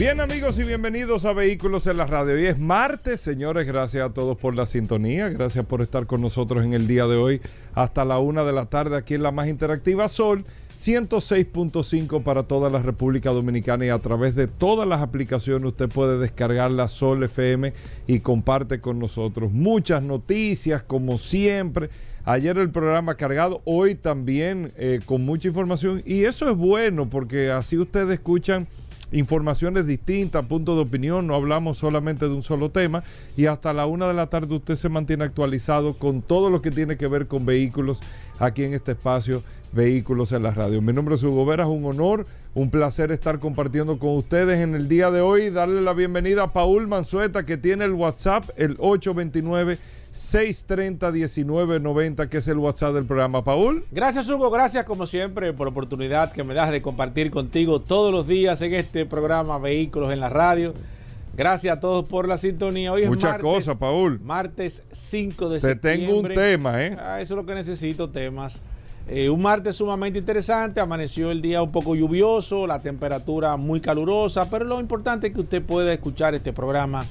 Bien amigos y bienvenidos a Vehículos en la Radio. Hoy es martes, señores, gracias a todos por la sintonía, gracias por estar con nosotros en el día de hoy hasta la una de la tarde aquí en la más interactiva Sol 106.5 para toda la República Dominicana y a través de todas las aplicaciones usted puede descargar la Sol FM y comparte con nosotros muchas noticias como siempre. Ayer el programa cargado, hoy también eh, con mucha información y eso es bueno porque así ustedes escuchan informaciones distintas, puntos de opinión, no hablamos solamente de un solo tema y hasta la una de la tarde usted se mantiene actualizado con todo lo que tiene que ver con vehículos aquí en este espacio Vehículos en la Radio. Mi nombre es Hugo Vera, es un honor, un placer estar compartiendo con ustedes en el día de hoy, darle la bienvenida a Paul Manzueta que tiene el WhatsApp, el 829 630-1990, que es el WhatsApp del programa. Paul. Gracias, Hugo. Gracias, como siempre, por la oportunidad que me das de compartir contigo todos los días en este programa Vehículos en la Radio. Gracias a todos por la sintonía. Hoy Muchas cosas, Paul. Martes 5 de Te septiembre. tengo un tema, ¿eh? Ah, eso es lo que necesito, temas. Eh, un martes sumamente interesante, amaneció el día un poco lluvioso, la temperatura muy calurosa, pero lo importante es que usted pueda escuchar este programa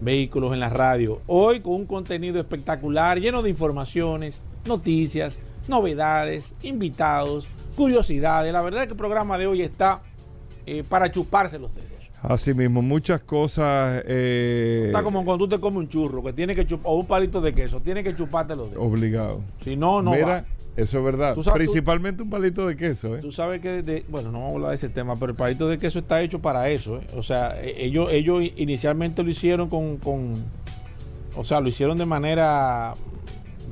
Vehículos en la Radio. Hoy con un contenido espectacular, lleno de informaciones, noticias, novedades, invitados, curiosidades. La verdad es que el programa de hoy está eh, para chuparse los dedos. Así mismo, muchas cosas. Eh, está como cuando tú te comes un churro, que tiene que chupar, o un palito de queso, tiene que chuparte los dedos. Obligado. Si no, no. Mira, va. Eso es verdad. Principalmente un palito de queso. ¿eh? Tú sabes que, de, bueno, no vamos a hablar de ese tema, pero el palito de queso está hecho para eso. ¿eh? O sea, ellos, ellos inicialmente lo hicieron con, con, o sea, lo hicieron de manera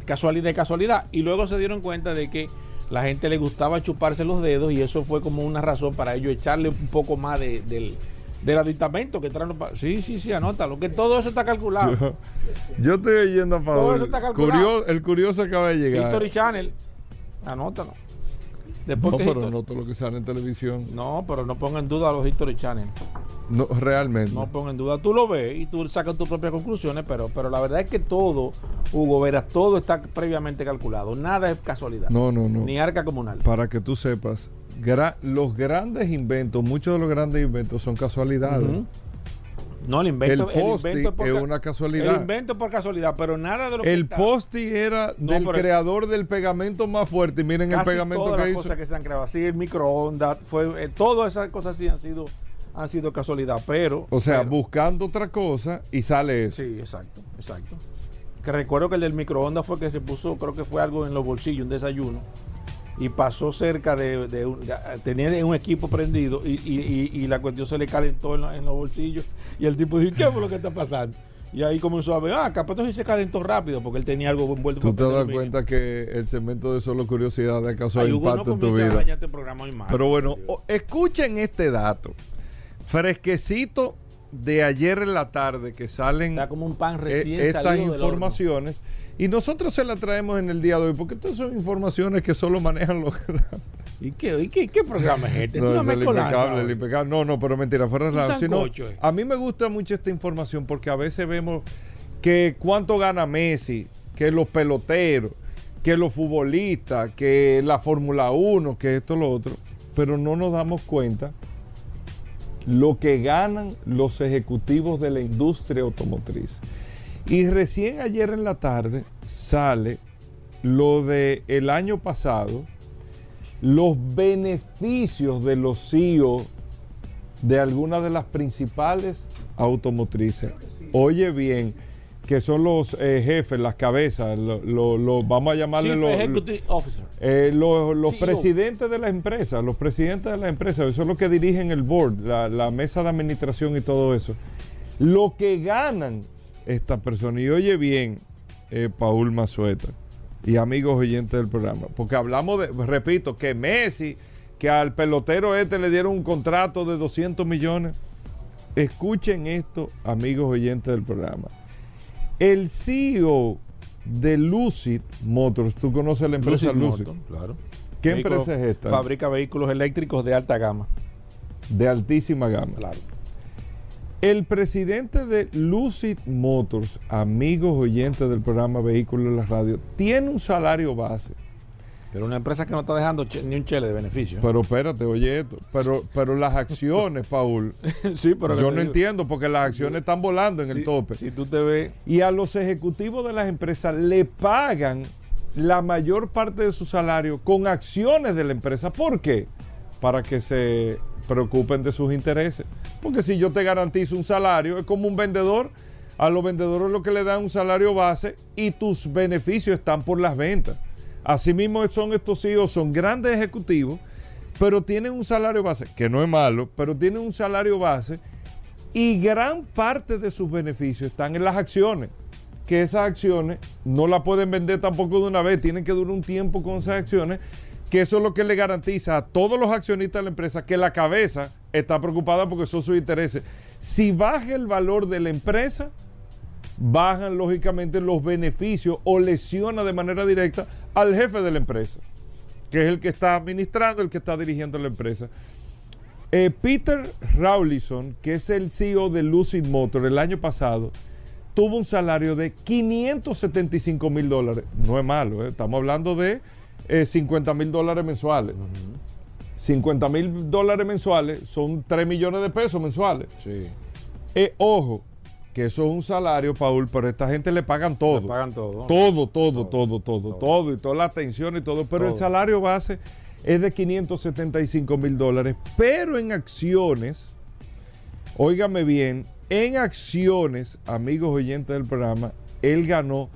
casualidad, de casualidad, y luego se dieron cuenta de que la gente le gustaba chuparse los dedos y eso fue como una razón para ellos echarle un poco más de, del, del aditamento que traen los Sí, sí, sí, anótalo, que todo eso está calculado. Yo, yo estoy oyendo a Paul. Todo eso está calculado. Curioso, el curioso acaba de llegar. History Channel, anótalo. Después no, pero no todo lo que sale en televisión. No, pero no pongan en duda a los History Channel. No, realmente. No pongan en duda. Tú lo ves y tú sacas tus propias conclusiones, pero, pero la verdad es que todo, Hugo Veras, todo está previamente calculado. Nada es casualidad. No, no, no. Ni arca comunal. Para que tú sepas, gra los grandes inventos, muchos de los grandes inventos son casualidades. Uh -huh. No, el invento, el posti el invento es una casualidad. El invento por casualidad, pero nada de lo El que posti era no, del creador del pegamento más fuerte. Y miren el pegamento todas que las hizo. cosas que se han creado así, el microondas, fue, eh, todas esas cosas sí han sido, han sido casualidad, pero. O sea, pero, buscando otra cosa y sale eso. Sí, exacto, exacto. Que recuerdo que el del microondas fue que se puso, creo que fue algo en los bolsillos, un desayuno y pasó cerca de, de, de tenía un equipo prendido y, y, y, y, la cuestión se le calentó en, la, en, los bolsillos y el tipo dijo, ¿qué fue lo que está pasando? Y ahí comenzó a ver, ah, capaz entonces se calentó rápido porque él tenía algo envuelto. Tú te das cuenta que el segmento de solo curiosidad ha causado Ay, impacto no en tu vida. Este programa hoy más, Pero bueno, escuchen este dato. Fresquecito de ayer en la tarde que salen Está como un pan recién eh, estas informaciones y nosotros se las traemos en el día de hoy porque estas son informaciones que solo manejan los ¿Y qué, y qué, qué programa es este? No, ¿Tú es el impecable, el impecable. No, no, pero mentira, fuera de la sino, eh. A mí me gusta mucho esta información porque a veces vemos que cuánto gana Messi, que los peloteros, que los futbolistas, que la Fórmula 1, que esto, lo otro, pero no nos damos cuenta lo que ganan los ejecutivos de la industria automotriz. Y recién ayer en la tarde sale lo de el año pasado, los beneficios de los CEO de algunas de las principales automotrices. Oye bien, que son los eh, jefes, las cabezas, lo, lo, lo, vamos a llamarle los, eh, los, los presidentes de las empresas, los presidentes de las empresas, eso es lo que dirigen el board, la, la mesa de administración y todo eso. Lo que ganan estas personas, y oye bien, eh, Paul Mazueta y amigos oyentes del programa, porque hablamos de, repito, que Messi, que al pelotero este le dieron un contrato de 200 millones. Escuchen esto, amigos oyentes del programa el CEO de Lucid Motors. ¿Tú conoces la empresa Lucid? Claro. ¿Qué Vehículo- empresa es esta? Fabrica vehículos eléctricos de alta gama. De altísima gama. Claro. El presidente de Lucid Motors, amigos oyentes del programa Vehículos en la Radio, tiene un salario base. Pero una empresa que no está dejando ni un chele de beneficio. Pero espérate, oye esto. Pero, pero las acciones, Paul, sí, pero yo no entiendo porque las acciones están volando en el tope. Si tú te ves. Y a los ejecutivos de las empresas le pagan la mayor parte de su salario con acciones de la empresa. ¿Por qué? Para que se preocupen de sus intereses. Porque si yo te garantizo un salario, es como un vendedor. A los vendedores lo que le dan un salario base y tus beneficios están por las ventas. Asimismo son estos hijos, son grandes ejecutivos, pero tienen un salario base, que no es malo, pero tienen un salario base y gran parte de sus beneficios están en las acciones. Que esas acciones no las pueden vender tampoco de una vez, tienen que durar un tiempo con esas acciones, que eso es lo que le garantiza a todos los accionistas de la empresa que la cabeza está preocupada porque son sus intereses. Si baja el valor de la empresa, bajan lógicamente los beneficios o lesiona de manera directa al jefe de la empresa, que es el que está administrando, el que está dirigiendo la empresa. Eh, Peter Rawlinson, que es el CEO de Lucid Motor, el año pasado tuvo un salario de 575 mil dólares. No es malo, ¿eh? estamos hablando de eh, 50 mil dólares mensuales. 50 mil dólares mensuales son 3 millones de pesos mensuales. Sí. Eh, ojo, que eso es un salario, Paul, pero a esta gente le pagan todo. Le pagan todo. Todo, todo, Todo, todo, todo, y toda la atención y todo. Pero el salario base es de 575 mil dólares. Pero en acciones, óigame bien, en acciones, amigos oyentes del programa, él ganó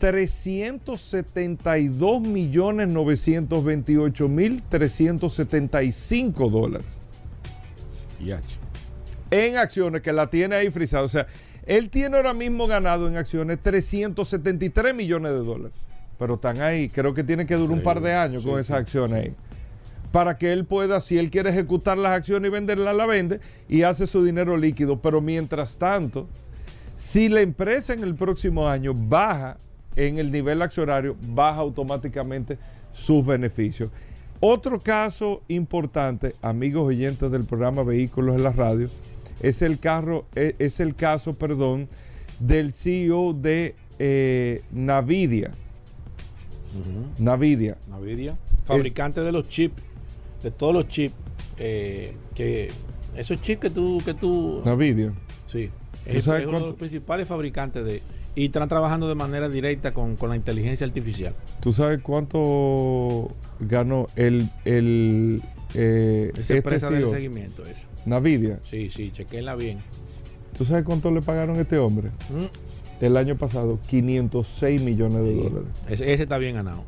372 millones 928 mil 375 dólares Y H. en acciones que la tiene ahí frisada. O sea, él tiene ahora mismo ganado en acciones 373 millones de dólares. Pero están ahí. Creo que tiene que durar un par de años con esas acciones ahí. Para que él pueda, si él quiere ejecutar las acciones y venderlas, la vende y hace su dinero líquido. Pero mientras tanto, si la empresa en el próximo año baja en el nivel accionario, baja automáticamente sus beneficios. Otro caso importante, amigos oyentes del programa Vehículos en la Radio, es el, carro, e- es el caso perdón, del CEO de eh, Navidia. Navidia. Nvidia, fabricante de los chips, de todos los chips, eh, que esos chips que tú, que tú, Navidia. sí, ¿Tú es, uno de los principales fabricantes de, y están trabajando de manera directa con, con la inteligencia artificial. ¿Tú sabes cuánto ganó el, el eh, Esa este empresa de CEO? seguimiento esa. Navidia? Sí, sí, chequenla bien. ¿Tú sabes cuánto le pagaron a este hombre? Mm, El año pasado, 506 millones de sí. dólares. Ese, ese está bien ganado.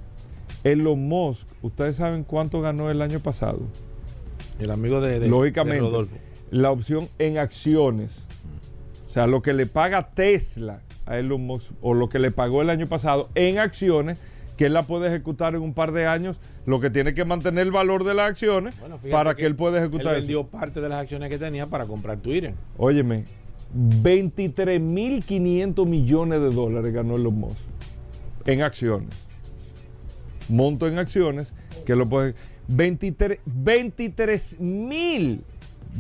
Elon Musk, ¿ustedes saben cuánto ganó el año pasado? El amigo de, de- Lógicamente, de Rodolfo. la opción en acciones. O sea, lo que le paga Tesla a Elon Musk o lo que le pagó el año pasado en acciones, que él la puede ejecutar en un par de años, lo que tiene que mantener el valor de las acciones Bueno, para que, él pueda ejecutar Él eso. vendió parte de las acciones que tenía para comprar Twitter. Óyeme, 23.500 millones de dólares ganó Elon Musk en acciones. Monto en acciones que lo puede 23 23 mil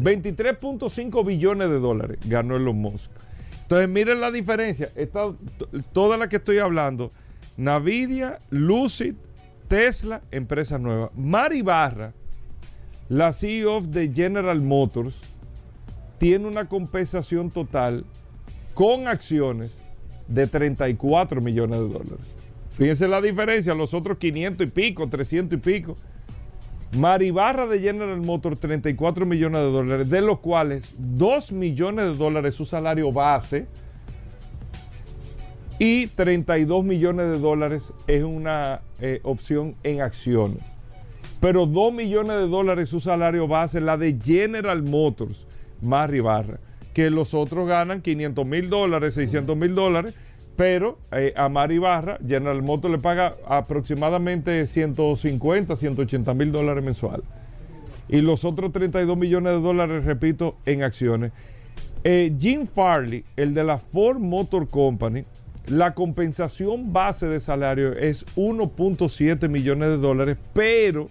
23.5 billones de dólares ganó Elon Musk. Entonces miren la diferencia. Esta, toda la que estoy hablando, Nvidia, Lucid, Tesla, empresas nuevas. Mari Barra, la CEO de General Motors, tiene una compensación total con acciones de 34 millones de dólares. Fíjense la diferencia, los otros 500 y pico, 300 y pico. Maribarra de General Motors, 34 millones de dólares, de los cuales 2 millones de dólares su salario base y 32 millones de dólares es una eh, opción en acciones. Pero 2 millones de dólares su salario base, la de General Motors, Mari Barra, que los otros ganan 500 mil dólares, 600 mil dólares, pero eh, a Mari Barra, General Motors le paga aproximadamente 150, 180 mil dólares mensuales. Y los otros 32 millones de dólares, repito, en acciones. Eh, Jim Farley, el de la Ford Motor Company, la compensación base de salario es 1.7 millones de dólares, pero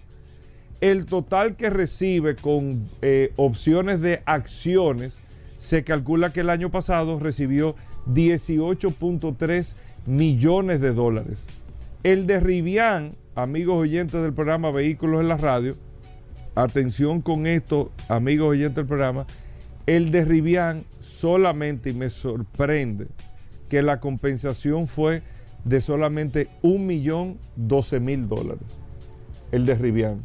el total que recibe con eh, opciones de acciones se calcula que el año pasado recibió 18.3 millones de dólares. El de Rivian, amigos oyentes del programa Vehículos en la Radio, atención con esto, amigos oyentes del programa, el de Rivian solamente, y me sorprende, que la compensación fue de solamente 1.012.000 dólares. El de Rivian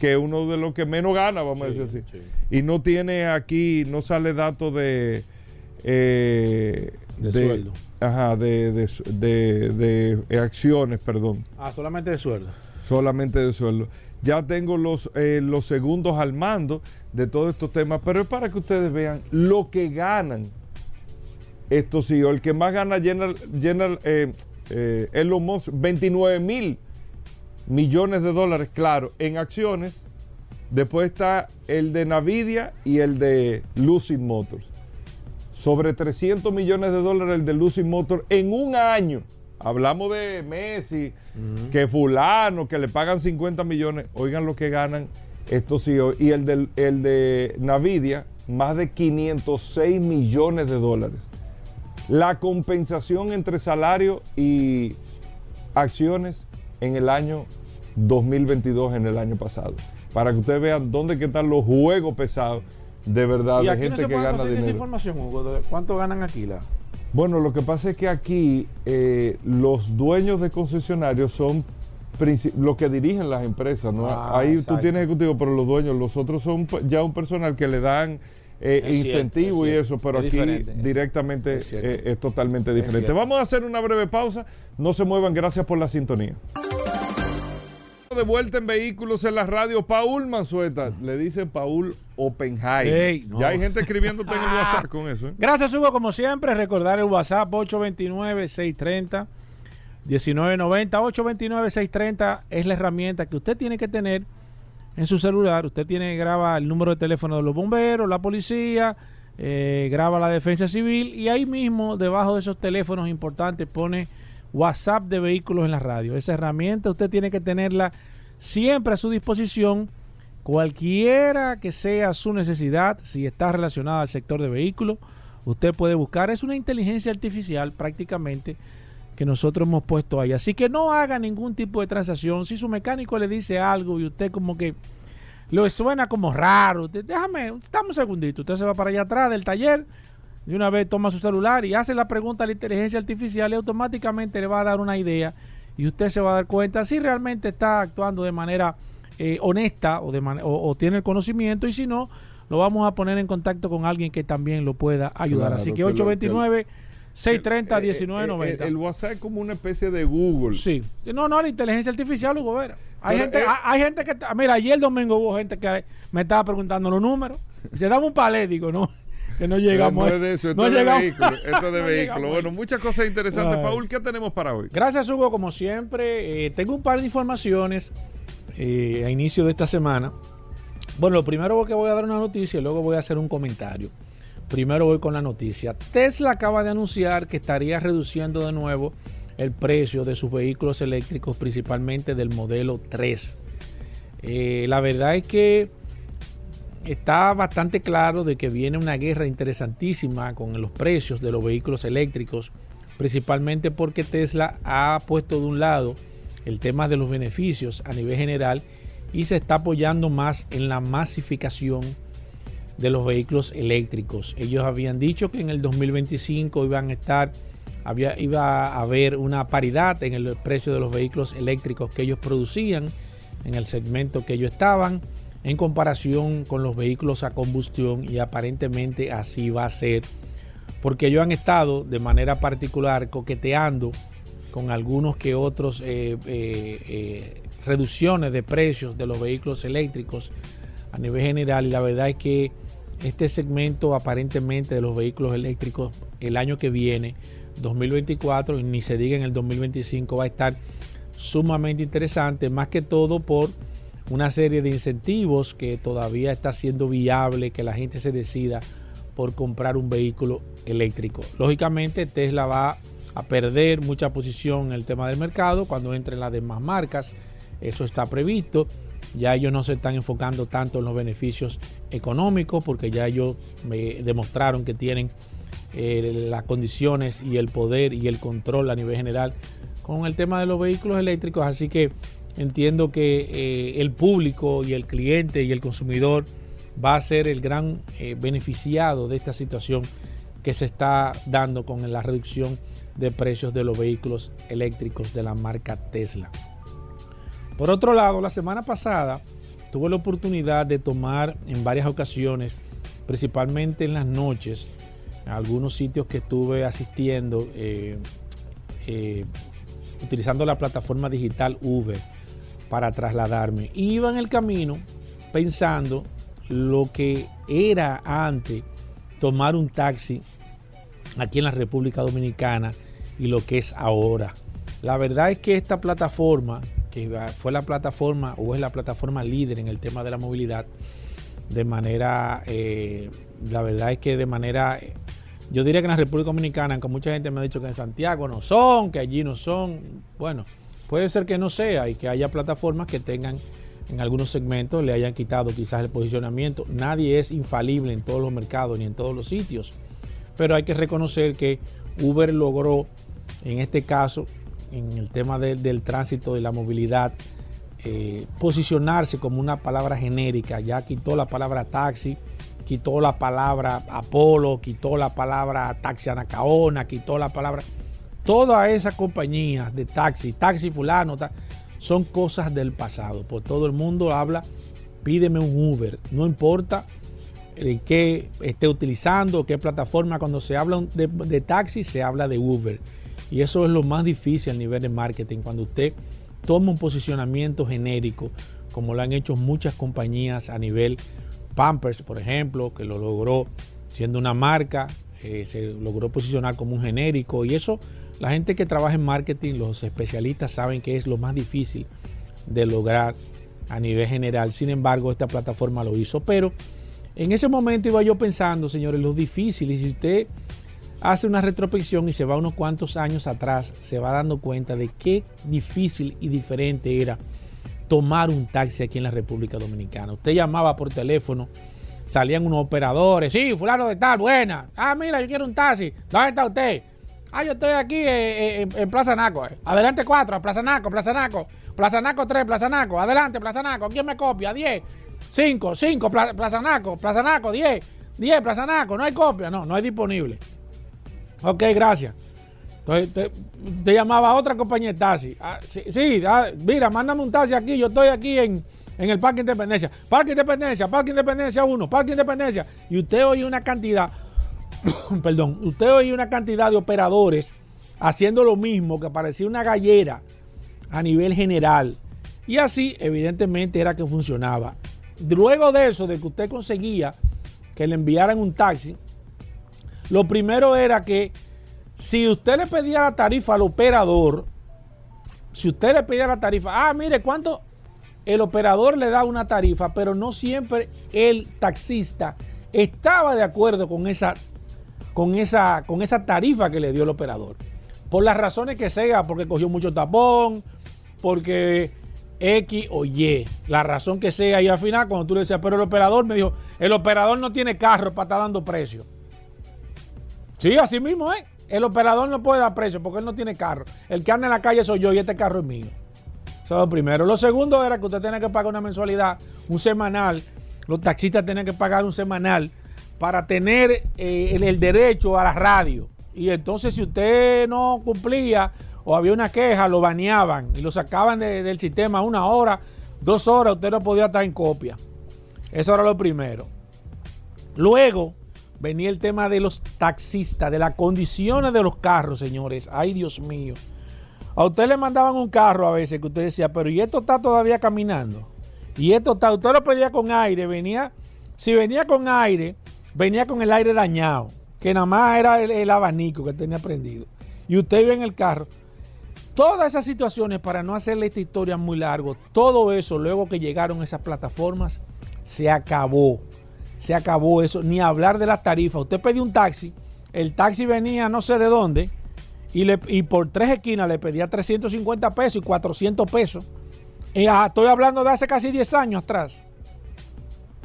que es uno de los que menos gana, vamos a decir así. Y no tiene aquí, no sale dato de... Eh, de, sueldo. Ajá, de, de, acciones, perdón. Ah, solamente de sueldo. Solamente de sueldo. Ya tengo los, eh, los segundos al mando de todos estos temas, pero es para que ustedes vean lo que ganan estos sí, El que más gana General, General eh, eh, Elon Musk, 29 mil millones de dólares, claro, en acciones. Después está el de Nvidia y el de Lucid Motors. Sobre 300 millones de dólares el de Lucid Motors en un año. Hablamos de Messi, que fulano, que le pagan 50 millones. Oigan lo que ganan estos CEO. Y el de, el de Nvidia, más de 506 millones de dólares. La compensación entre salario y acciones en el año 2022 en el año pasado. Para que ustedes vean dónde que están los juegos pesados de verdad de gente que gana dinero. Esa información, Hugo? ¿Cuánto ganan aquí? La? Bueno, lo que pasa es que aquí eh, los dueños de concesionarios son los que dirigen las empresas. ¿no? Ah, Ahí tú tienes ejecutivo, pero los dueños, los otros son ya un personal que le dan eh, incentivo y eso, pero aquí directamente es, eh, es, totalmente diferente. Vamos a hacer una breve pausa. No se muevan, gracias por la sintonía. De vuelta en vehículos en la radio, Paul Manzueta. Le dice Paul Oppenheim. Ya hay gente escribiéndote en el WhatsApp con eso. ¿eh? Gracias, Hugo. Como siempre, recordar el WhatsApp 829-630. 1990 829-630 es la herramienta que usted tiene que tener en su celular. Usted tiene graba el número de teléfono de los bomberos, la policía, eh, graba la defensa civil y ahí mismo, debajo de esos teléfonos importantes, pone WhatsApp de vehículos en la radio. Esa herramienta usted tiene que tenerla siempre a su disposición, cualquiera que sea su necesidad, si está relacionada al sector de vehículos, usted puede buscar. Es una inteligencia artificial prácticamente que nosotros hemos puesto ahí. Así que no haga ningún tipo de transacción. Si su mecánico le dice algo y usted como que lo suena como raro, déjame, dame un segundito. Usted se va para allá atrás del taller de una vez toma su celular y hace la pregunta a la inteligencia artificial y automáticamente le va a dar una idea y usted se va a dar cuenta si realmente está actuando de manera eh, honesta o, de o, tiene el conocimiento y si no, lo vamos a poner en contacto con alguien que también lo pueda ayudar. Así que 829 630 1990. El, WhatsApp es como una especie de Google. Sí. No, no, la inteligencia artificial, Hugo Vera. Hay gente, hay, gente que. Mira, ayer domingo hubo gente que me estaba preguntando los números. Se daba un palé, digo, no que no llegamos. No, de eso, esto es de vehículo. Esto de vehículo. Bueno, muchas cosas interesantes. Paul, ¿qué tenemos para hoy? Gracias, Hugo, como siempre. Eh, tengo un par de informaciones eh, a inicio de esta semana. Bueno, lo primero que voy a dar una noticia y luego voy a hacer un comentario. Primero voy con la noticia. Tesla acaba de anunciar que estaría reduciendo de nuevo el precio de sus vehículos eléctricos, principalmente del modelo 3. Eh, la verdad es que está bastante claro de que viene una guerra interesantísima con los precios de los vehículos eléctricos, principalmente porque Tesla ha puesto de un lado el tema de los beneficios a nivel general y se está apoyando más en la masificación de los vehículos eléctricos. Ellos habían dicho que en el 2025 iban a estar, había, iba a haber una paridad en el precio de los vehículos eléctricos que ellos producían en el segmento que ellos estaban en comparación con los vehículos a combustión y aparentemente así va a ser porque ellos han estado de manera particular coqueteando con algunos que otros eh, eh, eh, reducciones de precios de los vehículos eléctricos a nivel general y la verdad es que este segmento aparentemente de los vehículos eléctricos el año que viene 2024 ni se diga en el 2025 va a estar sumamente interesante más que todo por una serie de incentivos que todavía está siendo viable que la gente se decida por comprar un vehículo eléctrico. Lógicamente Tesla va a perder mucha posición en el tema del mercado cuando entren las demás marcas. Eso está previsto. Ya ellos no se están enfocando tanto en los beneficios económicos porque ya ellos me demostraron que tienen eh, las condiciones y el poder y el control a nivel general con el tema de los vehículos eléctricos. Así que entiendo que eh, el público y el cliente y el consumidor va a ser el gran eh, beneficiado de esta situación que se está dando con la reducción de precios de los vehículos eléctricos de la marca Tesla. Por otro lado, la semana pasada tuve la oportunidad de tomar en varias ocasiones, principalmente en las noches, algunos sitios que estuve asistiendo eh, eh, utilizando la plataforma digital Uber para trasladarme. Iba en el camino pensando lo que era antes tomar un taxi aquí en la República Dominicana y lo que es ahora. La verdad es que esta plataforma, que fue la plataforma o es la plataforma líder en el tema de la movilidad, de manera, eh, la verdad es que de manera, yo diría que en la República Dominicana, aunque mucha gente me ha dicho que en Santiago no son, que allí no son, bueno, puede ser que no sea y que haya plataformas que tengan en algunos segmentos le hayan quitado quizás el posicionamiento. Nadie es infalible en todos los mercados ni en todos los sitios, pero hay que reconocer que Uber logró, en este caso, en el tema del tránsito y la movilidad, eh, posicionarse como una palabra genérica. Ya quitó la palabra taxi, quitó la palabra Apolo, quitó la palabra taxi Anacaona, quitó la palabra... Todas esas compañías de taxi, taxi fulano, son cosas del pasado. Por todo el mundo habla, pídeme un Uber. No importa qué esté utilizando, qué plataforma. Cuando se habla de, taxi, se habla de Uber. Y eso es lo más difícil a nivel de marketing. Cuando usted toma un posicionamiento genérico, como lo han hecho muchas compañías a nivel Pampers, por ejemplo, que lo logró siendo una marca, eh, se logró posicionar como un genérico. Y eso la gente que trabaja en marketing, los especialistas saben que es lo más difícil de lograr a nivel general. Sin embargo, esta plataforma lo hizo. Pero en ese momento iba yo pensando, señores, lo difícil. Y si usted hace una retrospección y se va unos cuantos años atrás, se va dando cuenta de qué difícil y diferente era tomar un taxi aquí en la República Dominicana. Usted llamaba por teléfono, salían unos operadores, sí, fulano de tal, buena. Ah, mira, yo quiero un taxi. ¿Dónde está usted? Ah, yo estoy aquí eh, eh, en, Plaza Naco. Eh. Adelante 4, Plaza Naco, Plaza Naco. Plaza Naco 3, Plaza Naco. Adelante, Plaza Naco. ¿Quién me copia? 10. 5, 5, Plaza Naco, Plaza Naco, 10. 10, Plaza Naco. No hay copia. No, no hay disponible. Ok, gracias. Entonces, te, llamaba a otra compañía de taxi. Ah, sí, ah, mira, mándame un taxi aquí. Yo estoy aquí en, en el Parque Independencia. Parque Independencia, Parque Independencia 1, Parque Independencia. Y usted oye una cantidad perdón, usted oye una cantidad de operadores haciendo lo mismo que parecía una gallera a nivel general. Y así, evidentemente, era que funcionaba. Luego de eso, de que usted conseguía que le enviaran un taxi, lo primero era que si usted le pedía la tarifa al operador, si usted le pedía la tarifa, ah, mire, ¿cuánto? El operador le da una tarifa, pero no siempre el taxista estaba de acuerdo con esa con esa, con esa tarifa que le dio el operador. Por las razones que sea, porque cogió mucho tapón, porque X o Y, la razón que sea. Y al final, cuando tú le decías, pero el operador me dijo, el operador no tiene carro para estar dando precio. Sí, así mismo es. El operador no puede dar precio porque él no tiene carro. El que anda en la calle soy yo y este carro es mío. Eso es lo primero. Lo segundo era que usted tiene que pagar una mensualidad, un semanal. Los taxistas tienen que pagar un semanal para tener eh, el, derecho a la radio. Y entonces si usted no cumplía o había una queja, lo baneaban y lo sacaban del sistema una hora, dos horas, usted no podía estar en copia. Eso era lo primero. Luego venía el tema de los taxistas, de las condiciones de los carros, señores. Ay, Dios mío. A usted le mandaban un carro a veces que usted decía, pero ¿y esto está todavía caminando? Y esto está, usted lo pedía con aire, venía, si venía con aire, venía con el aire dañado, que nada más era el, abanico que tenía prendido. Y usted iba en el carro. Todas esas situaciones, para no hacerle esta historia muy largo, todo eso, luego que llegaron esas plataformas, se acabó. Se acabó eso. Ni hablar de las tarifas. Usted pedía un taxi, el taxi venía no sé de dónde, y, le, y por tres esquinas le pedía 350 pesos y 400 pesos. Y, ah, estoy hablando de hace casi 10 años atrás.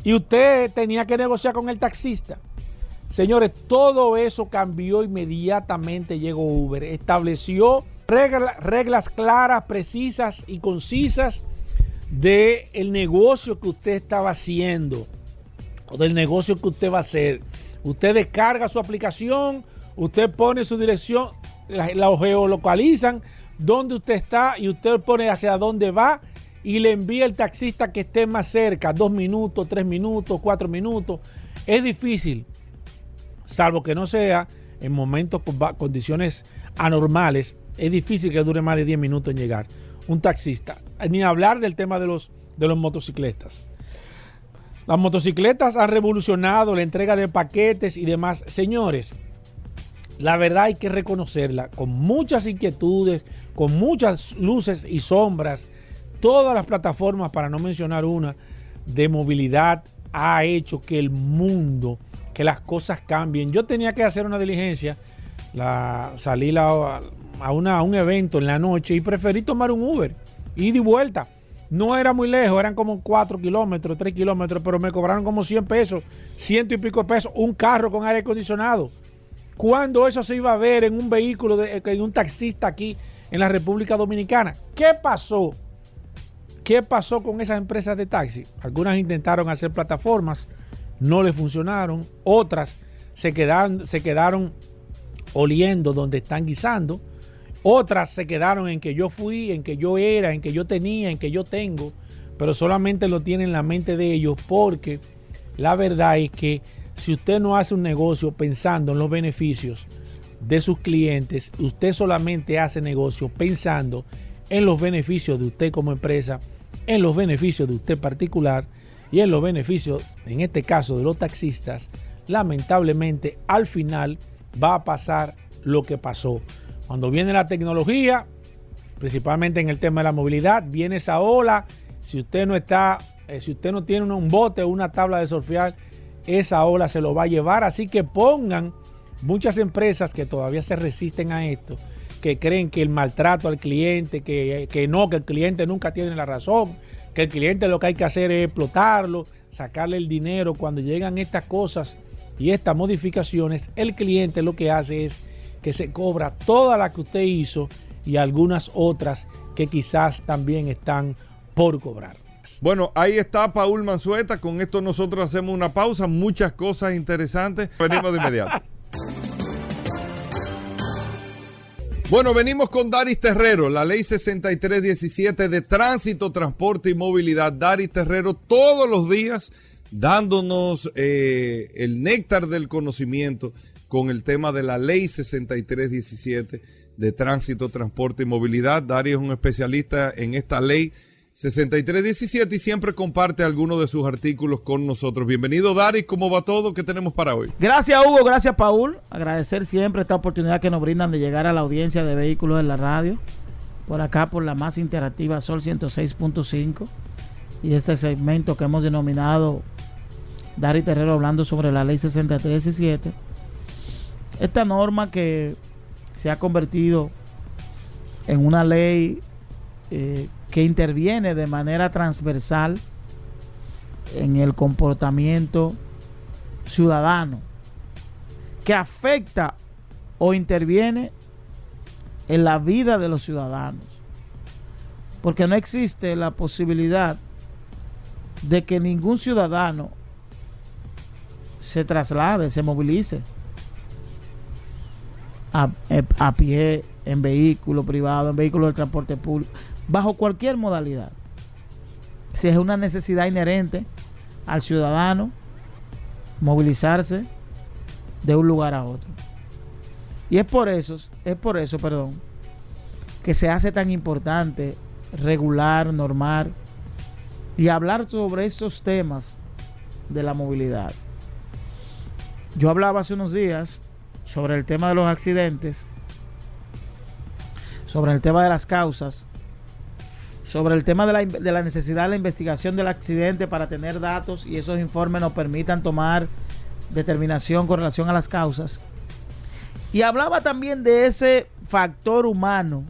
Y usted tenía que negociar con el taxista. Señores, todo eso cambió inmediatamente. Llegó Uber. Estableció reglas claras, precisas y concisas del el negocio que usted estaba haciendo o del negocio que usted va a hacer. Usted descarga su aplicación, usted pone su dirección, la, la geolocalizan donde usted está y usted pone hacia dónde va y le envía el taxista que esté más cerca, dos minutos, tres minutos, cuatro minutos. Es difícil, salvo que no sea en momentos con condiciones anormales, es difícil que dure más de 10 minutos en llegar. Un taxista. Ni hablar del tema de los, de los motocicletas. Las motocicletas han revolucionado la entrega de paquetes y demás. Señores, la verdad hay que reconocerla, con muchas inquietudes, con muchas luces y sombras, todas las plataformas, para no mencionar una, de movilidad ha hecho que el mundo, que las cosas cambien. Yo tenía que hacer una diligencia, la, salí a, una, a un evento en la noche y preferí tomar un Uber, y de vuelta. No era muy lejos, eran como 4 kilómetros, 3 kilómetros, pero me cobraron como 100 pesos, ciento y pico de pesos, un carro con aire acondicionado. ¿Cuándo eso se iba a ver en un vehículo, de, en un taxista aquí en la República Dominicana? ¿Qué pasó? ¿Qué pasó con esas empresas de taxi? Algunas intentaron hacer plataformas, no le funcionaron, otras se se quedaron oliendo donde están guisando otras se quedaron en que yo fui, en que yo era, en que yo tenía, en que yo tengo, pero solamente lo tiene en la mente de ellos porque la verdad es que si usted no hace un negocio pensando en los beneficios de sus clientes, usted solamente hace negocio pensando en los beneficios de usted como empresa, en los beneficios de usted particular y en los beneficios, en este caso, de los taxistas, lamentablemente al final va a pasar lo que pasó. Cuando viene la tecnología, principalmente en el tema de la movilidad, viene esa ola. Si usted no está, eh, si usted no tiene un bote o una tabla de surfear, esa ola se lo va a llevar. Así que pongan muchas empresas que todavía se resisten a esto, que creen que el maltrato al cliente, que, que no, que el cliente nunca tiene la razón, que el cliente lo que hay que hacer es explotarlo, sacarle el dinero. Cuando llegan estas cosas y estas modificaciones, el cliente lo que hace es que se cobra toda la que usted hizo y algunas otras que quizás también están por cobrar. Bueno, ahí está Paul Manzueta. Con esto nosotros hacemos una pausa. Muchas cosas interesantes. Venimos de inmediato. Bueno, venimos con Daris Terrero, la ley 6317 de tránsito, transporte y movilidad. Daris Terrero todos los días dándonos eh, el néctar del conocimiento con el tema de la ley 6317 de tránsito, transporte y movilidad. Dario es un especialista en esta ley 6317 y siempre comparte algunos de sus artículos con nosotros. Bienvenido, Dari. ¿Cómo va todo? ¿Qué tenemos para hoy? Gracias, Hugo. Gracias, Paul. Agradecer siempre esta oportunidad que nos brindan de llegar a la audiencia de vehículos en la radio. Por acá, por la más interactiva Sol 106.5. Y este segmento que hemos denominado Dari Terrero hablando sobre la ley 6317 esta norma que se ha convertido en una ley eh, que interviene de manera transversal en el comportamiento ciudadano, que afecta o interviene en la vida de los ciudadanos, porque no existe la posibilidad de que ningún ciudadano se traslade, se movilice eh, a, pie, en vehículo privado, en vehículo de transporte público, bajo cualquier modalidad. Si es una necesidad inherente al ciudadano movilizarse de un lugar a otro. Y es por eso, es por eso, perdón, que se hace tan importante regular, normar y hablar sobre esos temas de la movilidad. Yo hablaba hace unos días sobre el tema de los accidentes, sobre el tema de las causas, sobre el tema de la, de la, necesidad de la investigación del accidente para tener datos y esos informes nos permitan tomar determinación con relación a las causas. Y hablaba también de ese factor humano.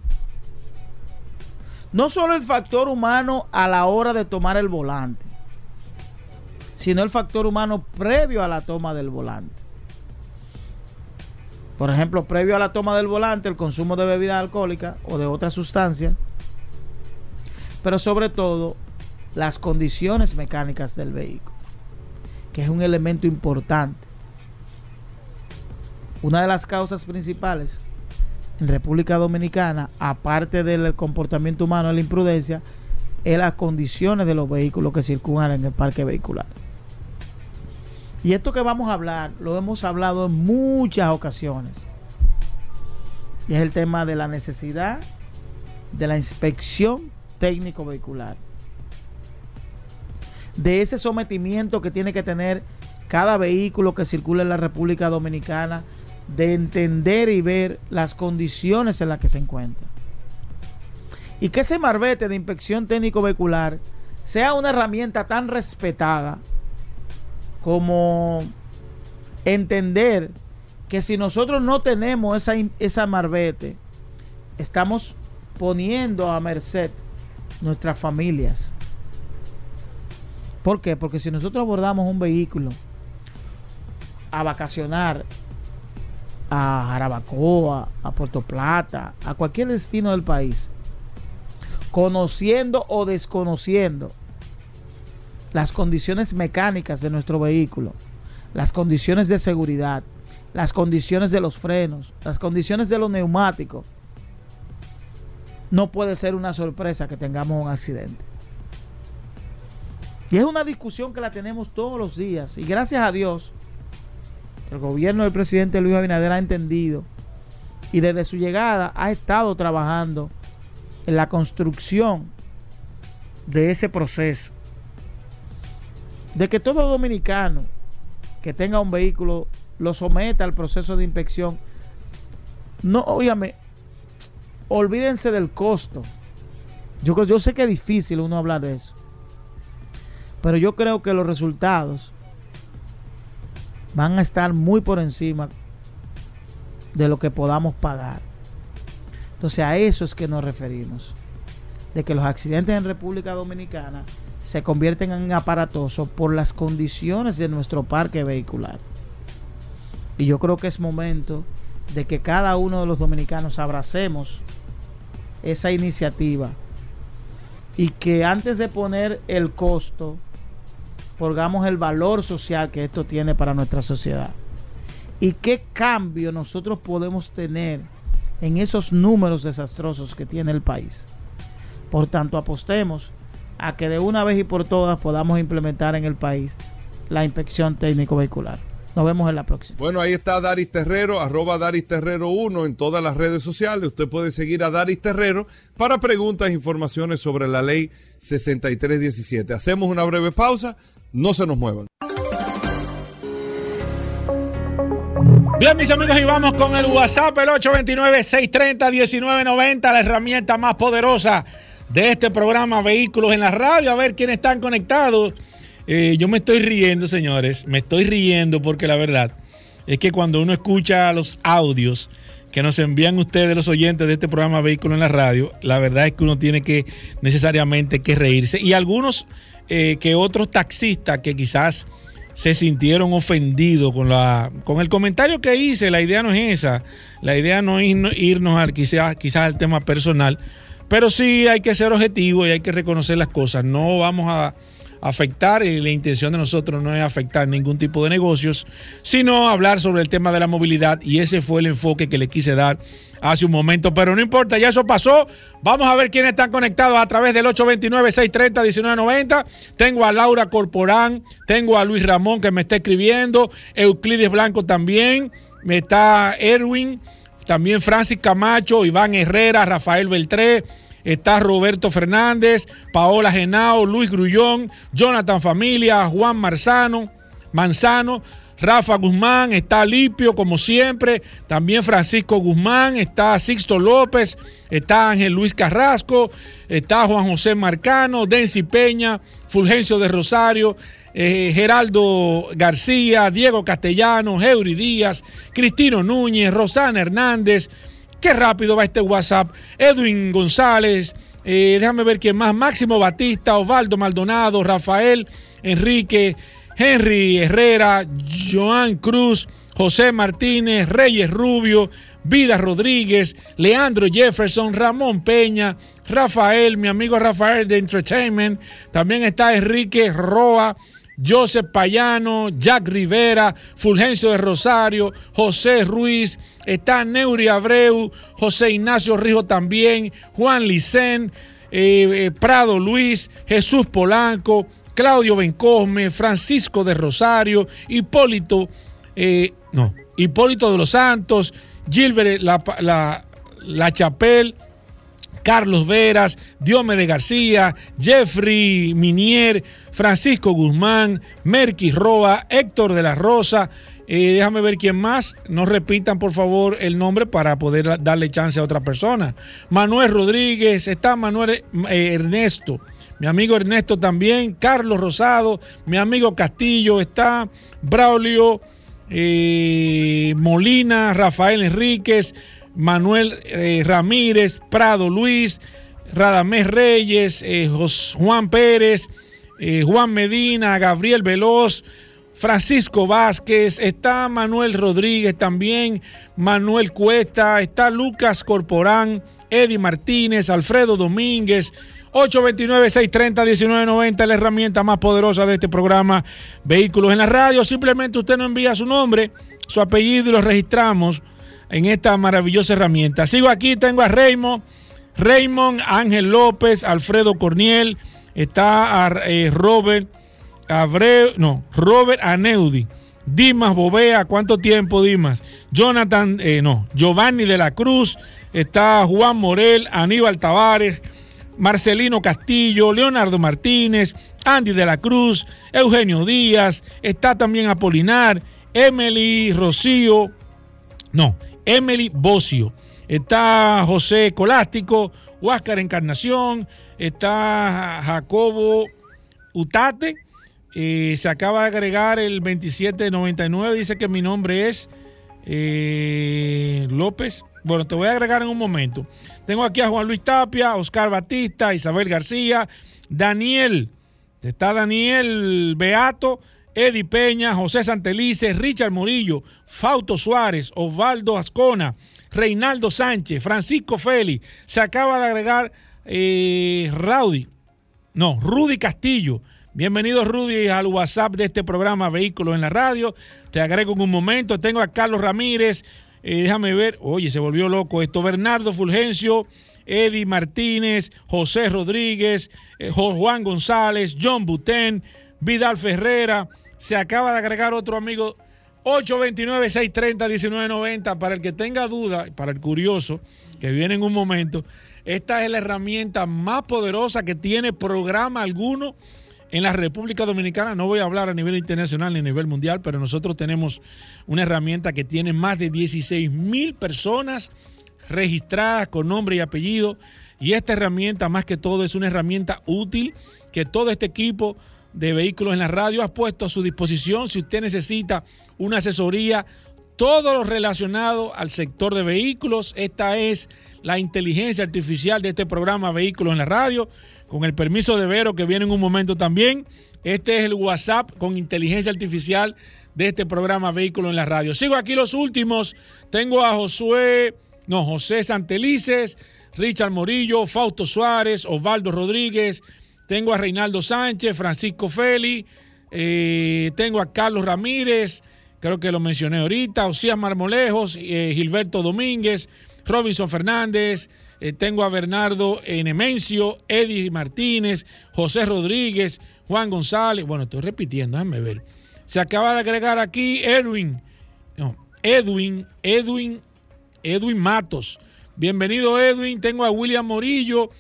No solo el factor humano a la hora de tomar el volante, sino el factor humano previo a la toma del volante. Por ejemplo, previo a la toma del volante, el consumo de bebida alcohólica o de otra sustancia. Pero sobre todo, las condiciones mecánicas del vehículo, que es un elemento importante. Una de las causas principales en República Dominicana, aparte del comportamiento humano, la imprudencia, es las condiciones de los vehículos que circulan en el parque vehicular. Y esto que vamos a hablar, lo hemos hablado en muchas ocasiones. Y es el tema de la necesidad de la inspección técnico vehicular. De ese sometimiento que tiene que tener cada vehículo que circula en la República Dominicana, de entender y ver las condiciones en las que se encuentra. Y que ese marbete de inspección técnico vehicular sea una herramienta tan respetada como entender que si nosotros no tenemos esa, esa marbete, estamos poniendo a merced nuestras familias. ¿Por qué? Porque si nosotros abordamos un vehículo a vacacionar a Jarabacoa, a Puerto Plata, a cualquier destino del país, conociendo o desconociendo las condiciones mecánicas de nuestro vehículo, las condiciones de seguridad, las condiciones de los frenos, las condiciones de los neumáticos, no puede ser una sorpresa que tengamos un accidente. Y es una discusión que la tenemos todos los días. Y gracias a Dios, el gobierno del presidente Luis Abinader ha entendido y desde su llegada ha estado trabajando en la construcción de ese proceso de que todo dominicano que tenga un vehículo lo someta al proceso de inspección. No, óyame, olvídense del costo. Yo, yo sé que es difícil uno hablar de eso. Pero yo creo que los resultados van a estar muy por encima de lo que podamos pagar. Entonces a eso es que nos referimos. De que los accidentes en República Dominicana se convierten en aparatosos por las condiciones de nuestro parque vehicular. Y yo creo que es momento de que cada uno de los dominicanos abracemos esa iniciativa y que antes de poner el costo, pongamos el valor social que esto tiene para nuestra sociedad. Y qué cambio nosotros podemos tener en esos números desastrosos que tiene el país. Por tanto, apostemos a que de una vez y por todas podamos implementar en el país la inspección técnico vehicular. Nos vemos en la próxima. Bueno, ahí está Daris Terrero, arroba Daris Terrero 1 en todas las redes sociales. Usted puede seguir a Daris Terrero para preguntas e informaciones sobre la ley 6317. Hacemos una breve pausa, no se nos muevan. Bien, mis amigos, y vamos con el WhatsApp, el 829-630-1990, la herramienta más poderosa de este programa Vehículos en la Radio. A ver quiénes están conectados. Eh, yo me estoy riendo, señores. Me estoy riendo porque la verdad es que cuando uno escucha los audios que nos envían ustedes, los oyentes de este programa Vehículos en la Radio, la verdad es que uno tiene que necesariamente que reírse. Y algunos eh, que otros taxistas que quizás se sintieron ofendidos con, la, con el comentario que hice. La idea no es esa. La idea no es irnos al, quizás, quizás al tema personal pero sí hay que ser objetivo y hay que reconocer las cosas. No vamos a afectar y la intención de nosotros no es afectar ningún tipo de negocios, sino hablar sobre el tema de la movilidad y ese fue el enfoque que le quise dar hace un momento, pero no importa, ya eso pasó. Vamos a ver quiénes están conectados a través del 829-630-1990. Tengo a Laura Corporán, tengo a Luis Ramón que me está escribiendo, Euclides Blanco también, me está Erwin, también Francis Camacho, Iván Herrera, Rafael Beltré, está Roberto Fernández, Paola Genao, Luis Grullón, Jonathan Familia, Juan Marzano, Manzano, Rafa Guzmán, está Lipio como siempre, también Francisco Guzmán, está Sixto López, está Ángel Luis Carrasco, está Juan José Marcano, Densi Peña, Fulgencio de Rosario, eh, Geraldo García, Diego Castellano, Heuri Díaz, Cristino Núñez, Rosana Hernández, Qué rápido va este WhatsApp. Edwin González, eh, déjame ver quién más. Máximo Batista, Osvaldo Maldonado, Rafael Enrique, Henry Herrera, Joan Cruz, José Martínez, Reyes Rubio, Vida Rodríguez, Leandro Jefferson, Ramón Peña, Rafael, mi amigo Rafael de Entertainment. También está Enrique Roa. Joseph Payano, Jack Rivera, Fulgencio de Rosario, José Ruiz, está Neuri Abreu, José Ignacio Rijo también, Juan Licén, eh, eh, Prado Luis, Jesús Polanco, Claudio Bencosme, Francisco de Rosario, Hipólito, eh, no, Hipólito de los Santos, Gilbert La, la, la Chapelle, Carlos Veras, Diome García, Jeffrey Minier, Francisco Guzmán, Merky Roa, Héctor de la Rosa. Eh, déjame ver quién más. No repitan, por favor, el nombre para poder darle chance a otra persona. Manuel Rodríguez, está Manuel eh, Ernesto. Mi amigo Ernesto también, Carlos Rosado, mi amigo Castillo, está Braulio eh, Molina, Rafael Enríquez, Manuel eh, Ramírez, Prado Luis, Radamés Reyes, eh, Juan Pérez, eh, Juan Medina, Gabriel Veloz, Francisco Vázquez, está Manuel Rodríguez también, Manuel Cuesta, está Lucas Corporán, Eddie Martínez, Alfredo Domínguez, 829-630-1990, la herramienta más poderosa de este programa, Vehículos en la Radio. Simplemente usted no envía su nombre, su apellido y lo registramos en esta maravillosa herramienta. Sigo aquí, tengo a Raymond, Raymond, Ángel López, Alfredo Corniel, está eh, Robert Abreu, no, Robert Aneudi, Dimas Bovea, ¿cuánto tiempo Dimas? Jonathan, eh, no, Giovanni de la Cruz, está Juan Morel, Aníbal Tavares, Marcelino Castillo, Leonardo Martínez, Andy de la Cruz, Eugenio Díaz, está también Apolinar, Emily Rocío, no, Emily Bocio, está José Colástico, Huáscar Encarnación, está Jacobo Utate, eh, se acaba de agregar el 2799, dice que mi nombre es eh, López. Bueno, te voy a agregar en un momento. Tengo aquí a Juan Luis Tapia, Oscar Batista, Isabel García, Daniel, está Daniel Beato, Eddie Peña, José Santelice, Richard Murillo, Fausto Suárez, Osvaldo Ascona, Reinaldo Sánchez, Francisco Félix. Se acaba de agregar eh, no, Rudy Castillo. Bienvenido Rudy al WhatsApp de este programa Vehículos en la Radio. Te agrego en un momento. Tengo a Carlos Ramírez. Eh, déjame ver. Oye, se volvió loco esto. Bernardo Fulgencio. Eddie Martínez, José Rodríguez, eh, Juan González, John Butén, Vidal Ferrera. Se acaba de agregar otro amigo. 829-630-1990. Para el que tenga duda, para el curioso, que viene en un momento. Esta es la herramienta más poderosa que tiene programa alguno en la República Dominicana. No voy a hablar a nivel internacional ni a nivel mundial, pero nosotros tenemos una herramienta que tiene más de 16 mil personas registradas con nombre y apellido. Y esta herramienta, más que todo, es una herramienta útil que todo este equipo de vehículos en la radio ha puesto a su disposición. Si usted necesita una asesoría, todo lo relacionado al sector de vehículos, esta es la inteligencia artificial de este programa Vehículos en la Radio, con el permiso de Vero que viene en un momento también. Este es el WhatsApp con inteligencia artificial de este programa Vehículos en la Radio. Sigo aquí los últimos. Tengo a Josué, no, José Santelices, Richard Morillo, Fausto Suárez, Osvaldo Rodríguez, tengo a Reinaldo Sánchez, Francisco Feli, eh, tengo a Carlos Ramírez, creo que lo mencioné ahorita, Osías Marmolejos, eh, Gilberto Domínguez, Robinson Fernández, eh, tengo a Bernardo Nemencio, Eddie Martínez, José Rodríguez, Juan González, bueno, estoy repitiendo, déjame ver. Se acaba de agregar aquí Edwin, no, Edwin, Edwin, Edwin Matos. Bienvenido Edwin, tengo a William Morillo,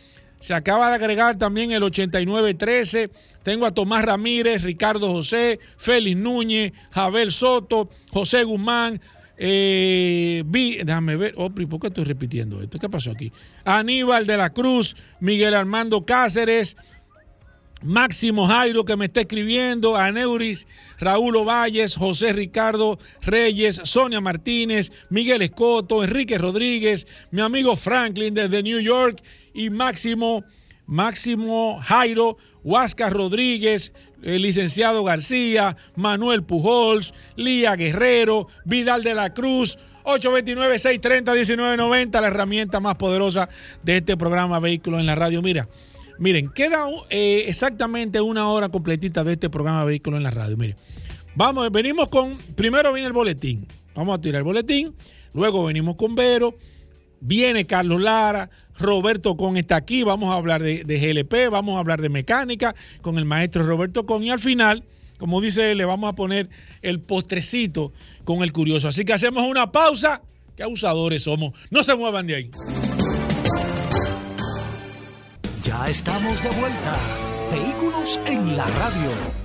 se acaba de agregar también el 8913. Tengo a Tomás Ramírez, Ricardo José, Félix Núñez, Javier Soto, José Guzmán. Eh, vi, déjame ver, oh, ¿por qué estoy repitiendo esto? ¿Qué pasó aquí? Aníbal de la Cruz, Miguel Armando Cáceres, Máximo Jairo que me está escribiendo, Aneuris, Raúl Ovalles, José Ricardo Reyes, Sonia Martínez, Miguel Escoto, Enrique Rodríguez, mi amigo Franklin desde New York y Máximo, Máximo Jairo, Huasca Rodríguez, el licenciado García, Manuel Pujols, Lía Guerrero, Vidal de la Cruz, 829-630-1990, la herramienta más poderosa de este programa Vehículos en la Radio. Mira, miren, queda eh, exactamente una hora completita de este programa Vehículos en la Radio. Miren, vamos, venimos con, primero viene el boletín, vamos a tirar el boletín, luego venimos con Vero, viene Carlos Lara, Roberto Con está aquí, vamos a hablar de, GLP, vamos a hablar de mecánica con el maestro Roberto Con y al final, como dice él, le vamos a poner el postrecito con el curioso. Así que hacemos una pausa. Qué abusadores somos. No se muevan de ahí. Ya estamos de vuelta. Vehículos en la radio.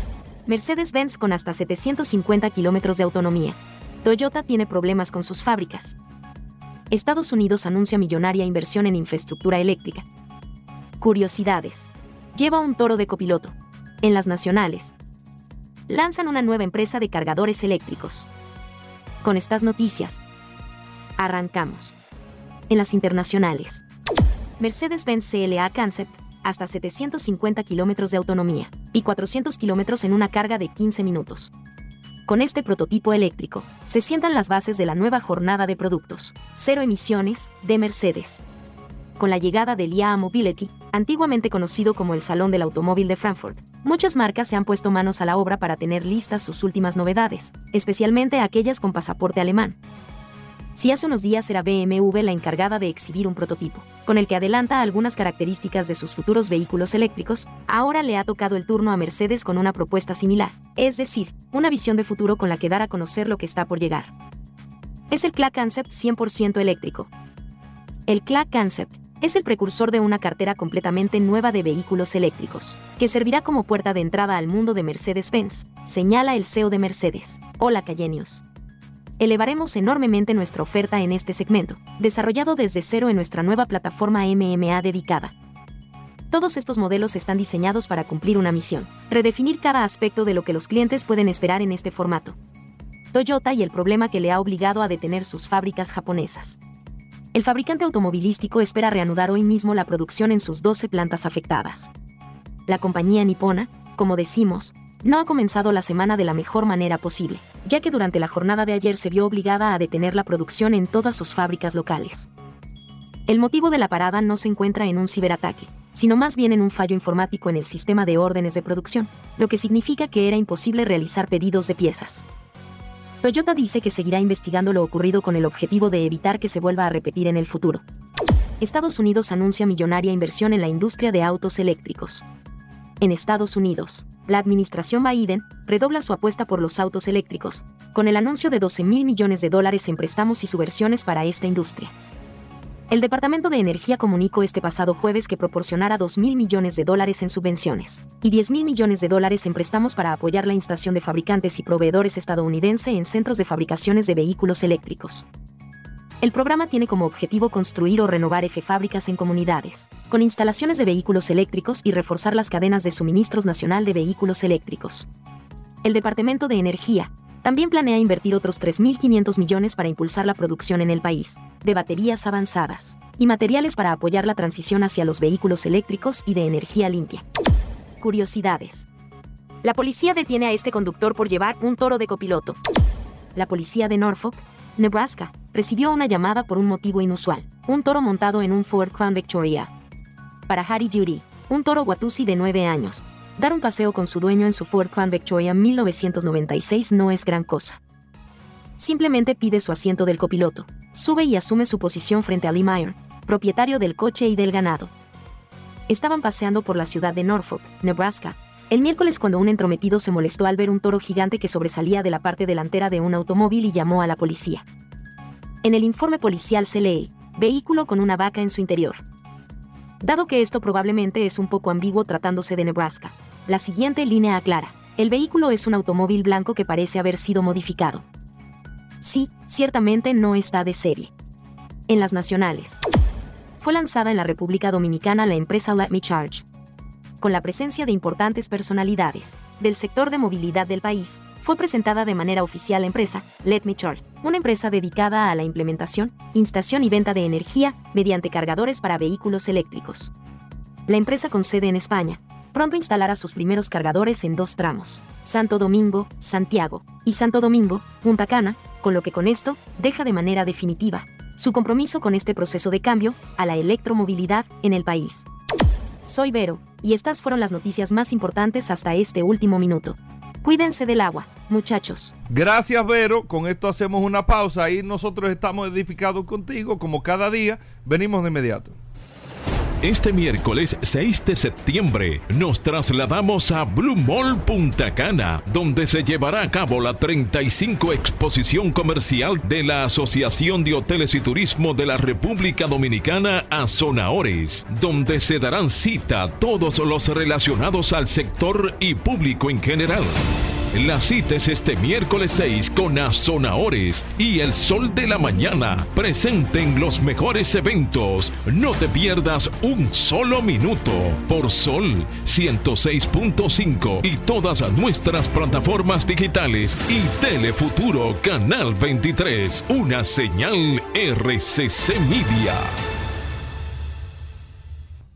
Mercedes-Benz con hasta 750 kilómetros de autonomía. Toyota tiene problemas con sus fábricas. Estados Unidos anuncia millonaria inversión en infraestructura eléctrica. Curiosidades. Lleva un toro de copiloto. En las nacionales. Lanzan una nueva empresa de cargadores eléctricos. Con estas noticias. Arrancamos. En las internacionales. Mercedes-Benz CLA Concept hasta 750 kilómetros de autonomía y 400 kilómetros en una carga de 15 minutos. Con este prototipo eléctrico, se sientan las bases de la nueva jornada de productos, cero emisiones, de Mercedes. Con la llegada del IAA Mobility, antiguamente conocido como el Salón del Automóvil de Frankfurt, muchas marcas se han puesto manos a la obra para tener listas sus últimas novedades, especialmente aquellas con pasaporte alemán, si hace unos días era BMW la encargada de exhibir un prototipo, con el que adelanta algunas características de sus futuros vehículos eléctricos, ahora le ha tocado el turno a Mercedes con una propuesta similar, es decir, una visión de futuro con la que dar a conocer lo que está por llegar. Es el CLA Concept 100% eléctrico. El CLA Concept es el precursor de una cartera completamente nueva de vehículos eléctricos, que servirá como puerta de entrada al mundo de Mercedes-Benz, señala el CEO de Mercedes. Hola Cayenios elevaremos enormemente nuestra oferta en este segmento, desarrollado desde cero en nuestra nueva plataforma MMA dedicada. Todos estos modelos están diseñados para cumplir una misión, redefinir cada aspecto de lo que los clientes pueden esperar en este formato. Toyota y el problema que le ha obligado a detener sus fábricas japonesas. El fabricante automovilístico espera reanudar hoy mismo la producción en sus 12 plantas afectadas. La compañía nipona, como decimos, no ha comenzado la semana de la mejor manera posible, ya que durante la jornada de ayer se vio obligada a detener la producción en todas sus fábricas locales. El motivo de la parada no se encuentra en un ciberataque, sino más bien en un fallo informático en el sistema de órdenes de producción, lo que significa que era imposible realizar pedidos de piezas. Toyota dice que seguirá investigando lo ocurrido con el objetivo de evitar que se vuelva a repetir en el futuro. Estados Unidos anuncia millonaria inversión en la industria de autos eléctricos. En Estados Unidos, la administración Biden redobla su apuesta por los autos eléctricos, con el anuncio de 12 mil millones de dólares en préstamos y subversiones para esta industria. El Departamento de Energía comunicó este pasado jueves que proporcionará 2 mil millones de dólares en subvenciones y 10 mil millones de dólares en préstamos para apoyar la instalación de fabricantes y proveedores estadounidenses en centros de fabricaciones de vehículos eléctricos. El programa tiene como objetivo construir o renovar F fábricas en comunidades, con instalaciones de vehículos eléctricos y reforzar las cadenas de suministros nacional de vehículos eléctricos. El Departamento de Energía también planea invertir otros 3.500 millones para impulsar la producción en el país, de baterías avanzadas y materiales para apoyar la transición hacia los vehículos eléctricos y de energía limpia. Curiosidades. La policía detiene a este conductor por llevar un toro de copiloto. La policía de Norfolk Nebraska, recibió una llamada por un motivo inusual, un toro montado en un Ford Crown Victoria. Para Harry Judy, un toro Watusi de 9 años, dar un paseo con su dueño en su Ford Crown Victoria 1996 no es gran cosa. Simplemente pide su asiento del copiloto, sube y asume su posición frente a Lee Meyer, propietario del coche y del ganado. estaban paseando por la ciudad de Norfolk, Nebraska, el miércoles cuando un entrometido se molestó al ver un toro gigante que sobresalía de la parte delantera de un automóvil y llamó a la policía. En el informe policial se lee, vehículo con una vaca en su interior. Dado que esto probablemente es un poco ambiguo tratándose de Nebraska, la siguiente línea aclara, el vehículo es un automóvil blanco que parece haber sido modificado. Sí, ciertamente no está de serie. En las nacionales. Fue lanzada en la República Dominicana la empresa Let Me Charge. Con la presencia de importantes personalidades del sector de movilidad del país, fue presentada de manera oficial la empresa Let Me Charge, una empresa dedicada a la implementación, instalación y venta de energía mediante cargadores para vehículos eléctricos. La empresa con sede en España, pronto instalará sus primeros cargadores en dos tramos, Santo Domingo, Santiago, y Santo Domingo, Punta Cana, con lo que con esto deja de manera definitiva su compromiso con este proceso de cambio a la electromovilidad en el país. Soy Vero, y estas fueron las noticias más importantes hasta este último minuto. Cuídense del agua, muchachos. Gracias, Vero. Con esto hacemos una pausa. Ahí nosotros estamos edificados contigo, como cada día. Venimos de inmediato. Este miércoles 6 de septiembre nos trasladamos a Blue Mall Punta Cana, donde se llevará a cabo la 35 exposición comercial de la Asociación de Hoteles y Turismo de la República Dominicana a Zonaores, donde se darán cita todos los relacionados al sector y público en general. La cita es este miércoles 6 con Azonaores y El Sol de la Mañana. Presenten los mejores eventos. No te pierdas un solo minuto por Sol 106.5 y todas nuestras plataformas digitales y Telefuturo Canal 23. Una señal RCC Media.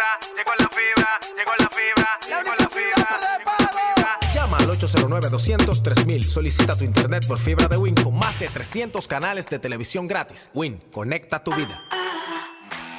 Fibra, llegó la fibra, llegó la fibra, llegó la fibra, llegó la fibra. Llama al 809-200-3000. Solicita tu internet por fibra de Win con más de 300 canales de televisión gratis. Win, conecta tu vida.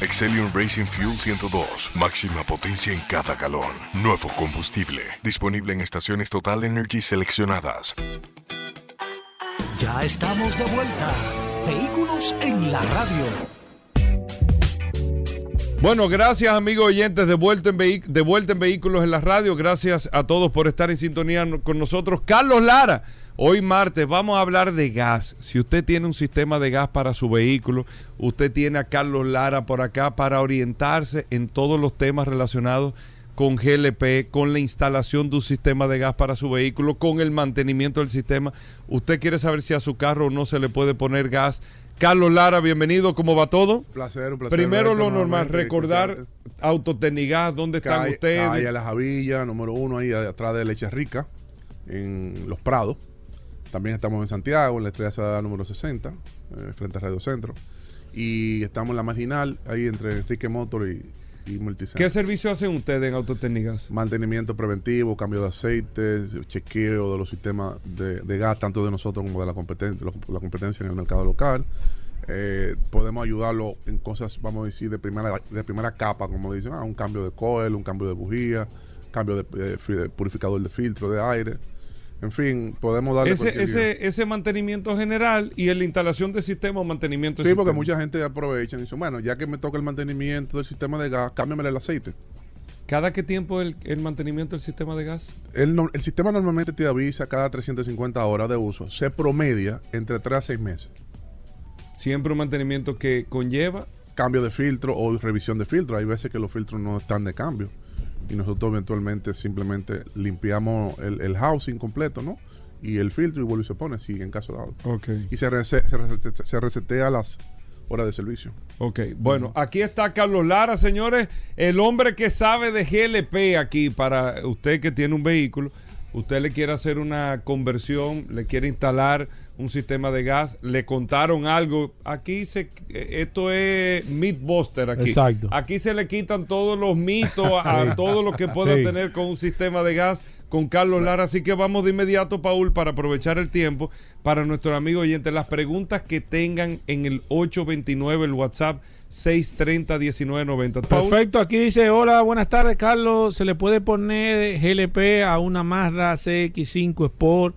Excelium Racing Fuel 102. Máxima potencia en cada galón. Nuevo combustible. Disponible en estaciones Total Energy seleccionadas. Ya estamos de vuelta. Vehículos en la radio. Bueno, gracias amigos oyentes de vuelta, en de vuelta en Vehículos en la Radio. Gracias a todos por estar en sintonía con nosotros. Carlos Lara, hoy martes vamos a hablar de gas. Si usted tiene un sistema de gas para su vehículo, usted tiene a Carlos Lara por acá para orientarse en todos los temas relacionados con GLP, con la instalación de un sistema de gas para su vehículo, con el mantenimiento del sistema. Usted quiere saber si a su carro no se le puede poner gas. Carlos Lara, bienvenido, ¿cómo va todo? placer, un placer. Primero lo normal, recordar. Autotecnigas, ¿dónde están Calle- ustedes? Calle La Javilla, número uno, ahí atrás de Leche Rica, en Los Prados. También estamos en Santiago, en la Estrella Sada número 60, eh, frente a Radio Centro. Y estamos en la marginal, ahí entre Enrique Motor y, y. ¿Qué servicio hacen ustedes en Autotecnigas? Mantenimiento preventivo, cambio de aceites, chequeo de los sistemas de, de gas, tanto de nosotros como de la competencia, la competencia en el mercado local. Eh, podemos ayudarlo en cosas, vamos a decir, de primera, de primera capa, como dicen, ah, un cambio de coil, un cambio de bujía, cambio de, de purificador de filtro de aire. En fin, podemos darle Ese, ese, ese mantenimiento general y en la instalación de sistema o mantenimiento de Sí, porque sistema. mucha gente aprovecha y dice, bueno, ya que me toca el mantenimiento del sistema de gas, cámbiame el aceite. ¿Cada qué tiempo el, el mantenimiento del sistema de gas? El, el sistema normalmente te avisa cada 350 horas de uso. Se promedia entre 3 a 6 meses. Siempre un mantenimiento que conlleva Cambio de filtro o revisión de filtro. Hay veces que los filtros no están de cambio. Y nosotros eventualmente simplemente limpiamos el, el housing completo, ¿no? Y el filtro y vuelve y se pone, si en caso dado. Ok. Y se, rese- se, resete- se resetea las horas de servicio. Ok, bueno, aquí está Carlos Lara, señores, el hombre que sabe de GLP aquí para usted que tiene un vehículo, usted le quiere hacer una conversión, le quiere instalar un sistema de gas, le contaron algo, aquí se esto es Mythbuster aquí. Exacto. Aquí se le quitan todos los mitos a, todo lo que pueda Sí. tener con un sistema de gas con Carlos Lara, así que vamos de inmediato Paul para aprovechar el tiempo para nuestros amigos oyentes las preguntas que tengan en el 829 el WhatsApp 630-1990. Paul, Perfecto, aquí dice, hola, buenas tardes, Carlos. ¿Se le puede poner GLP a una Mazda CX5 Sport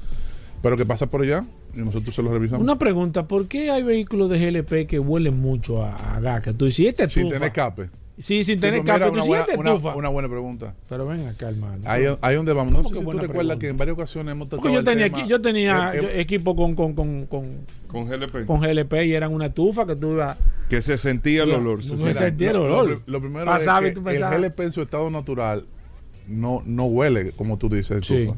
Pero que pasa por allá y nosotros se lo revisamos. Una pregunta, ¿por qué hay vehículos de GLP que huelen mucho a, a gas? Que tú dices, "¿Y este Sin estufa?" tener escape. Sí, sin Sí, tener pues mira, escape. Tú una, "¿Y buena, una- estufa?" una buena pregunta. Pero ven acá, hermano. Ahí, ahí donde vamos. No ¿Cómo sé si tú recuerdas pregunta? que en varias ocasiones hemos tocado Porque yo el tenía, tema. yo tenía Eh, eh, yo- equipo con, con, con, con, con GLP, con GLP y eran una estufa que tú ibas... que se sentía el olor. se no sentía. el lo, olor. lo- lo primero Pasaba y es tú que el pensabas- GLP en su estado natural no, no huele, como tú dices, Sí. estufa.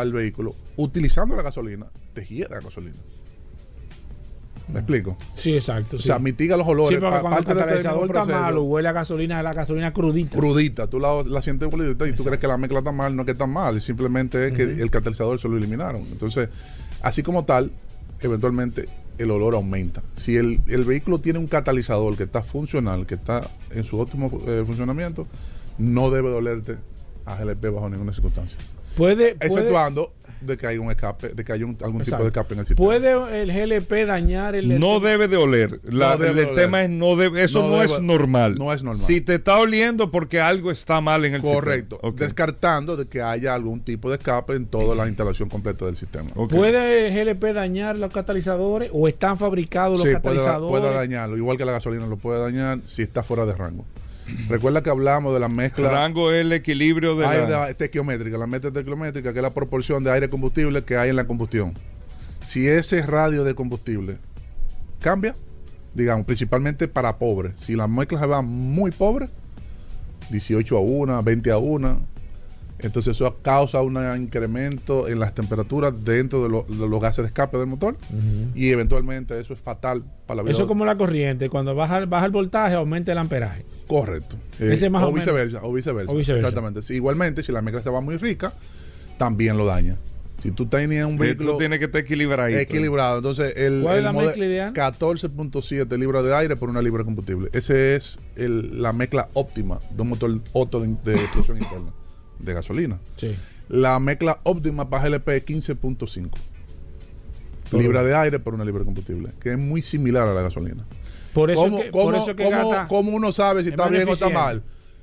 al vehículo, utilizando la gasolina, te gira la gasolina. ¿Me explico? Sí, exacto. O sí. sea, mitiga los olores. Sí, porque cuando el parte de este catalizador está malo, huele a gasolina, la gasolina crudita. crudita, tú la, la sientes crudita y tú crees que la mezcla está mal, no es que está mal, simplemente es que el catalizador se lo eliminaron. Entonces, así como tal, eventualmente el olor aumenta. Si el, el vehículo tiene un catalizador que está funcional, que está en su óptimo eh, funcionamiento, no debe dolerte a GLP bajo ninguna circunstancia. Puede, puede, Exceptuando de que hay un escape, de que hay un- algún tipo de escape en el sistema. ¿Puede el GLP dañar el... No debe de oler. La- No debe el oler. tema es no debe, eso No no, es normal. no es normal. Si te está oliendo porque algo está mal en el Correcto. sistema. Descartando de que haya algún tipo de escape en toda la instalación completa del sistema. Ok. ¿Puede el GLP dañar los catalizadores o están fabricados los Sí, puede, catalizadores? puede dañarlo. Igual que la gasolina lo puede dañar si está fuera de rango. Recuerda que hablamos de la mezcla Rango es el equilibrio de aire la... de- estequiométrica, la mezcla estequiométrica, que es la proporción de aire combustible que hay en la combustión. Si ese radio de combustible cambia, digamos, principalmente para pobres, si la mezcla se va muy pobre, 18 a 1, 20 a 1, entonces eso causa un incremento en las temperaturas dentro de, lo- de los gases de escape del motor y eventualmente eso es fatal para la vida. Eso es como la corriente. Cuando baja, baja el voltaje, aumenta el amperaje. Correcto. Ese Eh, más o, o viceversa, o viceversa. O viceversa. Exactamente. Sí, igualmente, si la mezcla se va muy rica, también lo daña. Si tú tenías un Esto vehículo tiene que estar equilibrado. equilibrado, entonces el, ¿Cuál es la mezcla ideal? 14.7 libras de aire por una libra de combustible. Ese es el- la mezcla óptima de un motor Otto de, de explosión interna de gasolina. Sí. La mezcla óptima para GLP es 15.5. libra de aire por una libra de combustible, que es muy similar a la gasolina. Por eso ¿Cómo, que, por cómo- eso que cómo- gasta- cómo uno sabe si es está bien o está mal?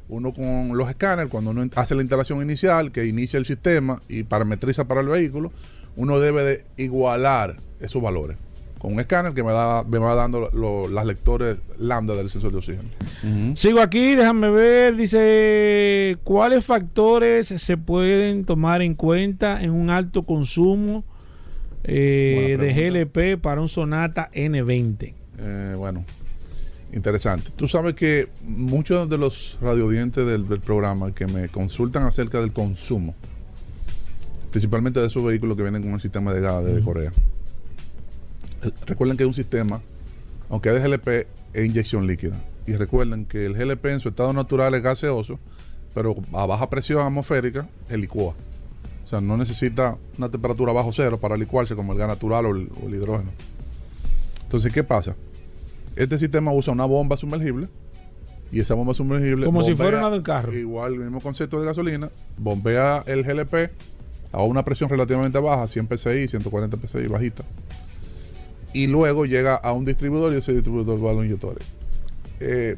Uno con los escáneres, cuando uno hace la instalación inicial, que inicia el sistema y parametriza para el vehículo, uno debe de igualar esos valores. Con un escáner que me, da, me va dando lo- las lectores lambda del sensor de oxígeno. Sigo aquí, déjame ver. Dice, ¿cuáles factores se pueden tomar en cuenta en un alto consumo eh, de. GLP para un Sonata N20? Eh, bueno, interesante. Tú sabes que muchos de los radiodientes del, del programa que me consultan acerca del consumo, principalmente de esos vehículos que vienen con el sistema de gas de Corea, eh, recuerden que es un sistema, aunque es de GLP, es inyección líquida. Y recuerden que el GLP en su estado natural es gaseoso, pero a baja presión atmosférica, el licúa. O sea, no necesita una temperatura bajo cero para licuarse como el gas natural o el- o el hidrógeno. Entonces, ¿qué pasa? Este sistema usa una bomba sumergible y esa bomba sumergible. Como si fuera una del carro. Igual, el mismo concepto de gasolina. Bombea el GLP a una presión relativamente baja, 100 psi, 140 psi, bajita. Y luego llega a un distribuidor y ese distribuidor va a los inyectores. Eh,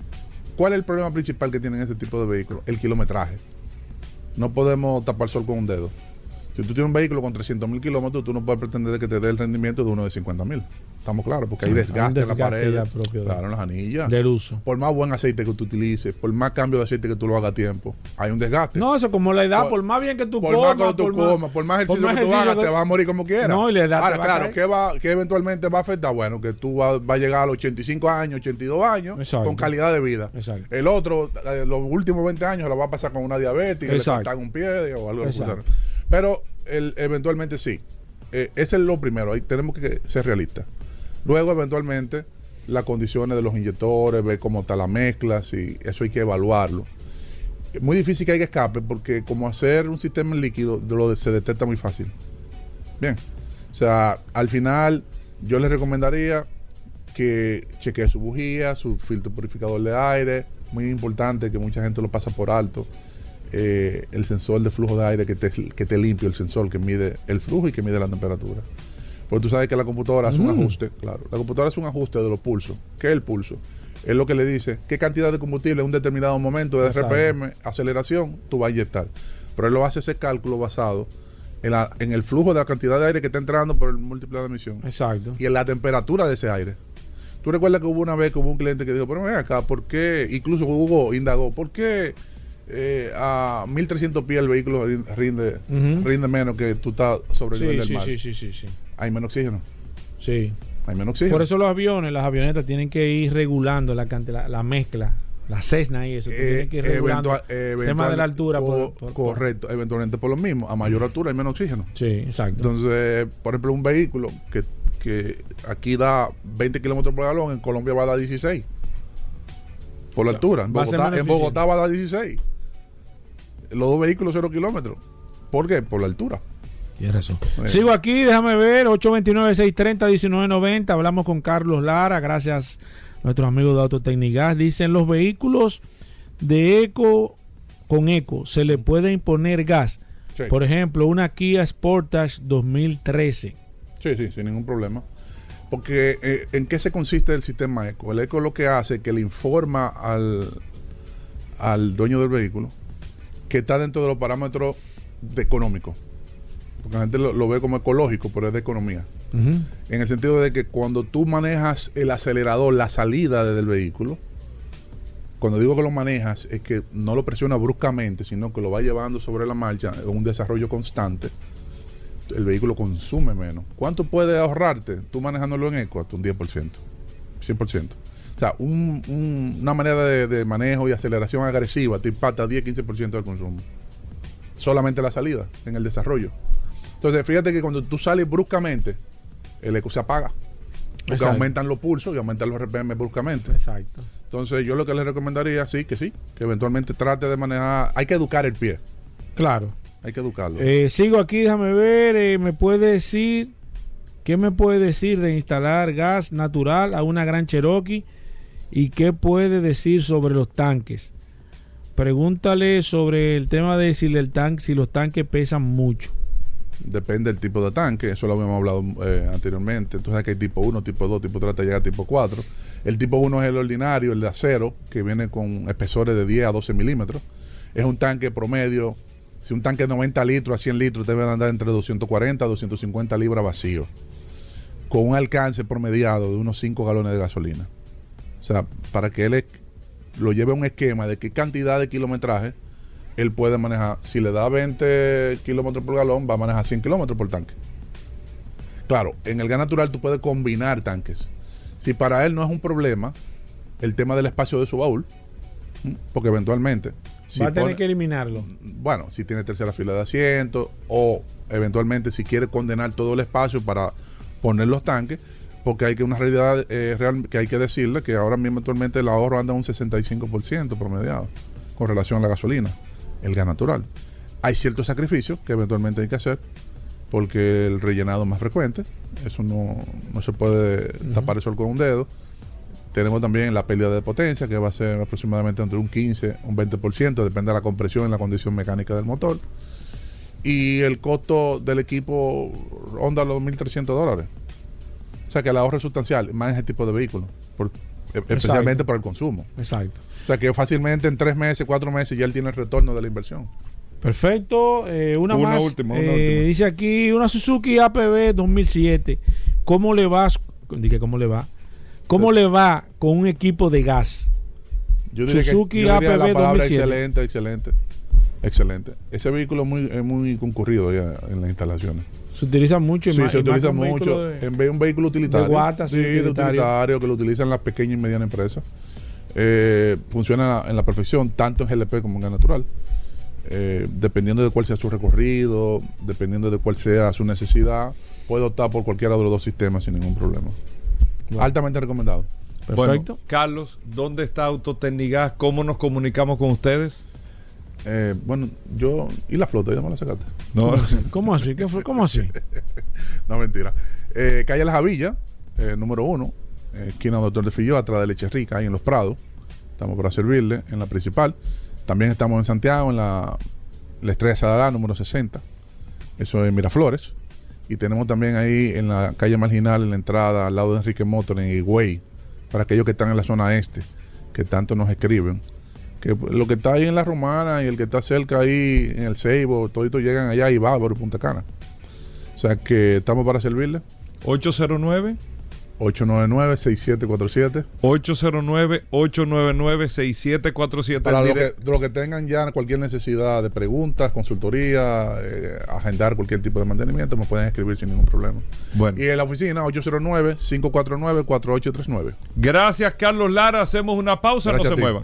¿Cuál es el problema principal que tienen este tipo de vehículos? El kilometraje. No podemos tapar sol con un dedo. Si tú tienes un vehículo con 300 mil kilómetros, tú no puedes pretender que te dé el rendimiento de uno de 50 mil. Estamos claros, porque hay Sí, desgaste, hay en la pared. claro, en las anillas. Del uso. Por más buen aceite que tú utilices, por más cambio de aceite que tú lo hagas a tiempo, hay un desgaste. No, eso como la edad, Por- por, más bien que tú por comas, más que tú comas, por más ejercicio que tú hagas, te vas a morir como quieras. No, y la edad Ahora, te va a claro. ¿qué, va, qué eventualmente va a afectar? Bueno, que tú vas va a llegar a los 85 años, 82 años, Exacto. con calidad de vida. Exacto. El otro, eh, los últimos 20 años, lo va a pasar con una diabetes, le Exacto. cortan un pie o algo así. Pero el- eventualmente sí. Eh, ese es lo primero, ahí tenemos que ser realistas. Luego, eventualmente, las condiciones de los inyectores, ver cómo está la mezcla, si eso hay que evaluarlo. Es muy difícil que haya escape porque como hacer un sistema en líquido lo se detecta muy fácil. Bien. O sea, al final yo les recomendaría que chequee su bujía, su filtro purificador de aire. Muy importante que mucha gente lo pasa por alto. Eh, el sensor de flujo de aire que te, que te limpia, el sensor que mide el flujo y que mide la temperatura. Porque tú sabes que la computadora hace un Mm. ajuste, claro. La computadora hace un ajuste de los pulsos. ¿Qué es el pulso? Es lo que le dice qué cantidad de combustible en un determinado momento de Exacto. RPM, aceleración, tú vas a inyectar. Pero él lo hace ese cálculo basado en, la- en el flujo de la cantidad de aire que está entrando por el múltiple de emisión Exacto. y en la temperatura de ese aire. Tú recuerdas que hubo una vez que hubo un cliente que dijo, pero ven acá, ¿por qué? Incluso Hugo indagó, ¿por qué eh, a 1300 pies el vehículo rin- rinde, rinde menos que tú estás sobre el Sí, nivel del sí, mar? sí, sí, sí, sí. Hay menos oxígeno. Sí. Hay menos oxígeno. Por eso los aviones, las avionetas tienen que ir regulando la, cantidad, la, la mezcla, la Cessna y eso. Eh, tienen que ir regulando eventual- tema de la altura. co- por- correcto, eventualmente por lo mismo. A mayor altura hay menos oxígeno. Sí, exacto. Entonces, por ejemplo, un vehículo que, que aquí da 20 kilómetros por galón, en Colombia va a dar 16. Por la O sea, altura. En Bogotá, en Bogotá va a dar 16. Los dos vehículos, 0 kilómetros. ¿Por qué? Por la altura. Tienes razón. Sigo aquí, déjame ver, 829-630-1990. Hablamos con Carlos Lara, gracias a nuestros amigos de Autotecnigas. Dicen los vehículos de eco con eco, se le puede imponer gas. Sí. Por ejemplo, una Kia Sportage 2013. Sí, sí, sin ningún problema. Porque eh, ¿en qué se consiste el sistema ECO? El ECO lo que hace es que le informa al, al dueño del vehículo que está dentro de los parámetros de económicos. Porque la gente lo, lo ve como ecológico, pero es de economía. En el sentido de que cuando tú manejas el acelerador, la salida del vehículo, cuando digo que lo manejas, es que no lo presiona bruscamente, sino que lo va llevando sobre la marcha en un desarrollo constante. El vehículo consume menos. ¿Cuánto puede ahorrarte tú manejándolo en eco? Hasta un 10%, 100%. O sea, un- un- una manera de, de manejo y aceleración agresiva te impacta 10-15% del consumo. Solamente la salida, en el desarrollo. Entonces, fíjate que cuando tú sales bruscamente, el eco se apaga. Porque Exacto. aumentan los pulsos y aumentan los RPM bruscamente. Exacto. Entonces, yo lo que le recomendaría, sí, que sí, que eventualmente trate de manejar. Hay que educar el pie. Claro. Hay que educarlo. Eh, sigo aquí, déjame ver. eh, ¿Me puede decir qué me puede decir de instalar gas natural a una gran Cherokee? ¿Y qué puede decir sobre los tanques? Pregúntale sobre el tema de si, el tanque, si los tanques pesan mucho. Depende del tipo de tanque, eso lo habíamos hablado eh, anteriormente. Entonces que hay tipo 1, tipo 2, tipo 3, hasta llega a tipo 4. El tipo 1 es el ordinario, el de acero, que viene con espesores de 10 a 12 milímetros. Es un tanque promedio, si un tanque de 90 litros a 100 litros debe andar entre 240 a 250 libras vacío, con un alcance promediado de unos 5 galones de gasolina. O sea, para que él lo lleve a un esquema de qué cantidad de kilometraje él puede manejar. Si le da 20 kilómetros por galón, va a manejar 100 kilómetros por tanque. Claro, en el gas natural tú puedes combinar tanques. Si para él no es un problema el tema del espacio de su baúl, porque eventualmente... si Va a tener pone- que eliminarlo. bueno, si tiene tercera fila de asientos o eventualmente si quiere condenar todo el espacio para poner los tanques, porque hay que una realidad eh, real que hay que decirle que ahora mismo actualmente el ahorro anda un 65% promediado con relación a la gasolina, el gas natural. Hay ciertos sacrificios que eventualmente hay que hacer porque el rellenado es más frecuente, eso no, no se puede tapar el sol con un dedo. Tenemos también la pérdida de potencia, que va a ser aproximadamente entre un 15 un 20%, depende de la compresión y la condición mecánica del motor. Y el costo del equipo ronda los 1.300 dólares. O sea que el ahorro es sustancial, más en ese tipo de vehículos, por- e- especialmente por el consumo. Exacto. O sea que fácilmente en tres meses, cuatro meses ya él tiene el retorno de la inversión. Perfecto. eh, una, Una más. última, una Eh, última. Dice aquí una Suzuki APB 2007. ¿Cómo le va? Dije, ¿cómo le va? ¿Cómo le va con un equipo de gas? Yo diría, Suzuki que, yo diría APB la palabra 2007. excelente, excelente. Excelente. Ese vehículo es muy, es muy concurrido ya en las instalaciones. Se utiliza mucho. Sí, se utiliza mucho. de- En vez de un vehículo utilitario. de guata, sí, de utilitario, que lo utilizan las pequeñas y medianas empresas. Eh, funciona en la perfección, tanto en GLP como en gas natural. Eh, dependiendo de cuál sea su recorrido, dependiendo de cuál sea su necesidad, puede optar por cualquiera de los dos sistemas sin ningún problema. Altamente recomendado. Bueno, Carlos, ¿dónde está Autotecnigas? ¿Cómo nos comunicamos con ustedes? Eh, bueno, yo. ¿Y la flota? ¿Ya me la sacaste? No. ¿Cómo así? ¿Cómo así? ¿Qué fue? ¿Cómo así? no, mentira. Eh, calle Las Javillas, eh, número uno, esquina Doctor de Filló, atrás de Leche Rica, ahí en Los Prados. Estamos para servirle en la principal. También estamos en Santiago, en la, la Estrella Sadalá, número 60. Eso es Miraflores. Y tenemos también ahí en la calle Marginal, en la entrada, al lado de Enrique Motor, en Higüey, para aquellos que están en la zona este, que tanto nos escriben. Que lo que está ahí en la Romana y el que está cerca ahí en el Ceibo, toditos llegan allá y Bávaro y Punta Cana. O sea que estamos para servirle. 809 899-6747. 809-899-6747. Para lo que, lo que tengan ya cualquier necesidad de preguntas, consultoría, eh, agendar cualquier tipo de mantenimiento, me pueden escribir sin ningún problema. Bueno. Y en la oficina, 809-549-4839. Gracias, Carlos Lara. Hacemos una pausa, Gracias no se muevan.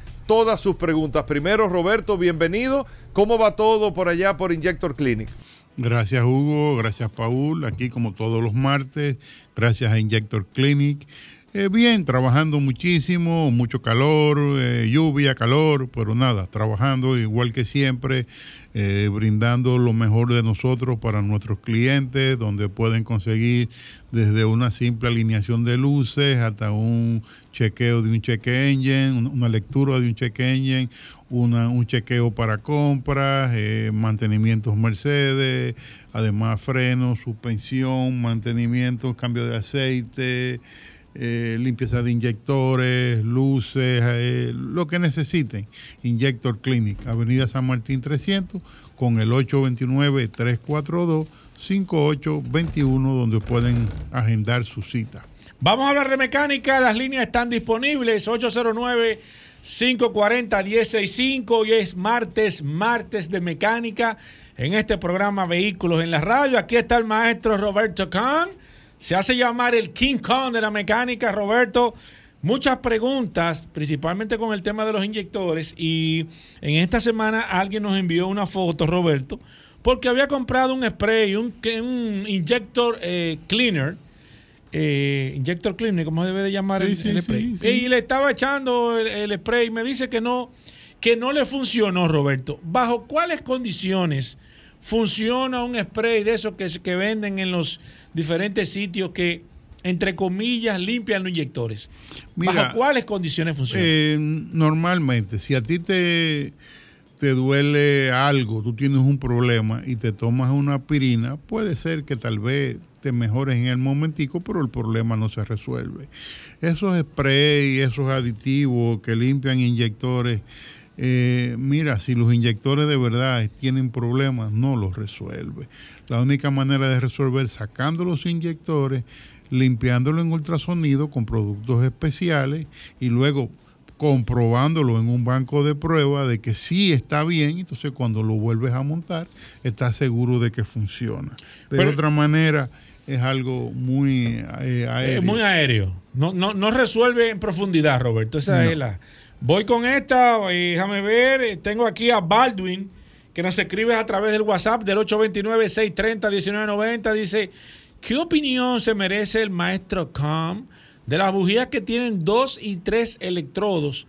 todas sus preguntas. Primero, Roberto, bienvenido. ¿Cómo va todo por allá por Injector Clinic? Gracias Hugo, gracias Paul, aquí como todos los martes, gracias a Injector Clinic. Eh, bien, trabajando muchísimo, mucho calor, eh, lluvia, calor, pero nada, trabajando igual que siempre, eh, brindando lo mejor de nosotros para nuestros clientes, donde pueden conseguir desde una simple alineación de luces hasta un chequeo de un cheque engine, un- una lectura de un cheque engine, una- un chequeo para compras, eh, mantenimientos Mercedes, además frenos, suspensión, mantenimiento, cambio de aceite, eh, limpieza de inyectores, luces, eh, lo que necesiten. Injector Clinic, Avenida San Martín 300, con el 829-342-5821, donde pueden agendar su cita. Vamos a hablar de mecánica. Las líneas están disponibles. 809-540-165. Hoy es martes, martes de mecánica. En este programa Vehículos en la Radio. Aquí está el maestro Roberto Khan. Se hace llamar el King Kong de la mecánica. Roberto, muchas preguntas, principalmente con el tema de los inyectores. Y en esta semana alguien nos envió una foto, Roberto, porque había comprado un spray, un, un inyector eh, cleaner eh, Injector Cleaning, como debe de llamar Sí, el, sí, el sí, spray. sí. Y le estaba echando el, el spray y me dice que no, que no le funcionó, Roberto. ¿Bajo cuáles condiciones funciona un spray de esos que, que venden en los diferentes sitios que, entre comillas, limpian los inyectores? Mira, ¿Bajo cuáles condiciones funciona? Eh, normalmente, si a ti te, te duele algo, tú tienes un problema y te tomas una aspirina, puede ser que tal vez te mejores en el momentico, pero el problema no se resuelve. Esos sprays, esos aditivos que limpian inyectores, eh, mira, si los inyectores de verdad tienen problemas, no los resuelve. La única manera de resolver sacando los inyectores, limpiándolo en ultrasonido con productos especiales y luego comprobándolo en un banco de prueba de que sí está bien, entonces cuando lo vuelves a montar, estás seguro de que funciona. De Pero- otra manera, es algo muy eh, aéreo. Es muy aéreo. No, no, no resuelve en profundidad, Roberto. Esa No. es la. Voy con esta, déjame ver. eh, Tengo aquí a Baldwin, que nos escribe a través del WhatsApp del 829-630-1990. Dice: ¿Qué opinión se merece el maestro Com de las bujías que tienen dos y tres electrodos?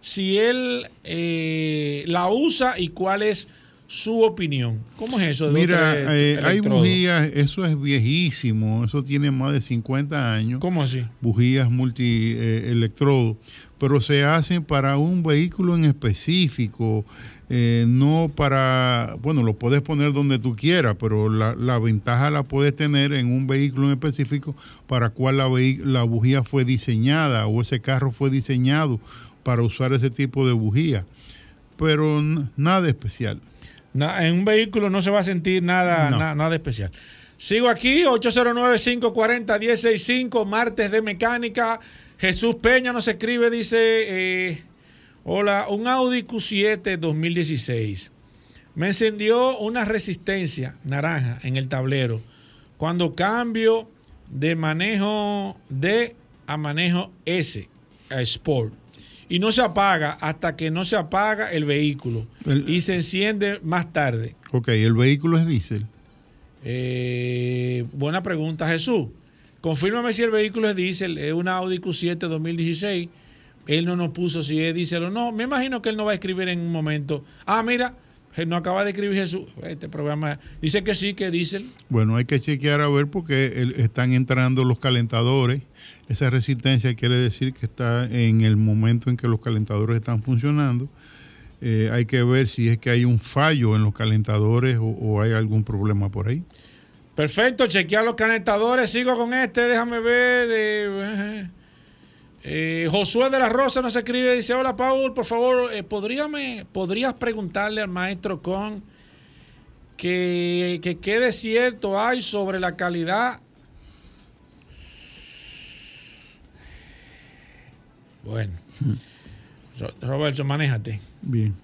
Si él eh, la usa y cuál es su opinión. ¿Cómo es eso? de Mira, eh, hay bujías, eso es viejísimo, eso tiene más de 50 años. ¿Cómo así? Bujías multielectrodos, pero se hacen para un vehículo en específico, eh, no para, bueno, lo puedes poner donde tú quieras, pero la, la ventaja la puedes tener en un vehículo en específico para cual la, la bujía fue diseñada o ese carro fue diseñado para usar ese tipo de bujía, pero nada especial. Na- en un vehículo no se va a sentir nada, No. na- nada especial. Sigo aquí, 809-540-165, martes de mecánica. Jesús Peña nos escribe, dice, eh, hola, un Audi Q7 2016. Me encendió una resistencia naranja en el tablero cuando cambio de manejo D a manejo S, a Sport. Y no se apaga hasta que no se apaga el vehículo. El- y se enciende más tarde. Ok, el vehículo es diésel. Eh, buena pregunta, Jesús. Confírmame si el vehículo es diésel, es una Audi Q7 2016. Él no nos puso si es diésel o no. Me imagino que él no va a escribir en un momento. Ah, mira, no acaba de escribir Jesús. Este programa dice que sí, que diésel. Bueno, hay que chequear a ver porque están entrando los calentadores. Esa resistencia quiere decir que está en el momento en que los calentadores están funcionando. Eh, hay que ver si es que hay un fallo en los calentadores o, o hay algún problema por ahí. Perfecto, chequear los calentadores. Sigo con este, déjame ver. eh, eh, Josué de la Rosa nos escribe, dice, hola Paul, por favor, eh, ¿podríame- ¿podrías preguntarle al maestro con que, que qué desierto hay sobre la calidad? Bueno, Ro- Roberto, manéjate. Bien.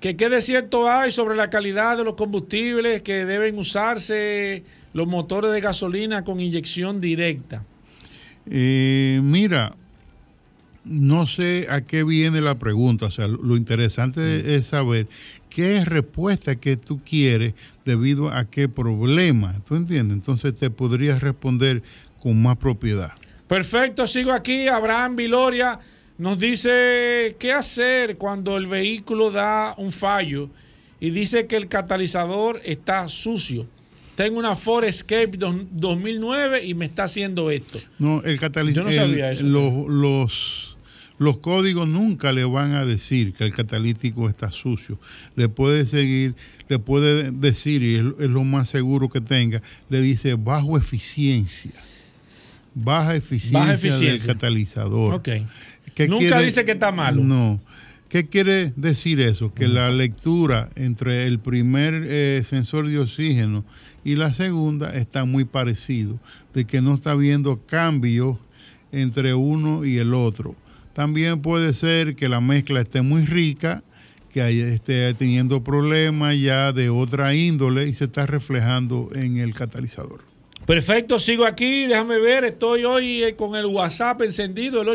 ¿Que ¿Qué desierto hay sobre la calidad de los combustibles que deben usarse los motores de gasolina con inyección directa? Eh, mira, no sé a qué viene la pregunta. O sea, lo interesante es saber qué respuesta que tú quieres debido a qué problema. ¿Tú entiendes? Entonces te podrías responder con más propiedad. Perfecto, sigo aquí. Abraham Viloria nos dice qué hacer cuando el vehículo da un fallo y dice que el catalizador está sucio. Tengo una Ford Escape dos- 2009 y me está haciendo esto. No, el Yo catalizador. no sabía eso. Los, los, los códigos nunca le van a decir que el catalítico está sucio. Le puede seguir, le puede decir, y es, lo más seguro que tenga, le dice bajo eficiencia. Baja eficiencia, Baja del eficiencia. catalizador. Ok. ¿Qué Nunca dice que está malo. No. ¿Qué quiere decir eso? Que la lectura entre el primer eh, sensor de oxígeno y la segunda está muy parecido, de que no está viendo cambios entre uno y el otro. También puede ser que la mezcla esté muy rica, que esté teniendo problemas ya de otra índole y se está reflejando en el catalizador. Perfecto, sigo aquí, déjame ver, estoy hoy eh, con el WhatsApp encendido, el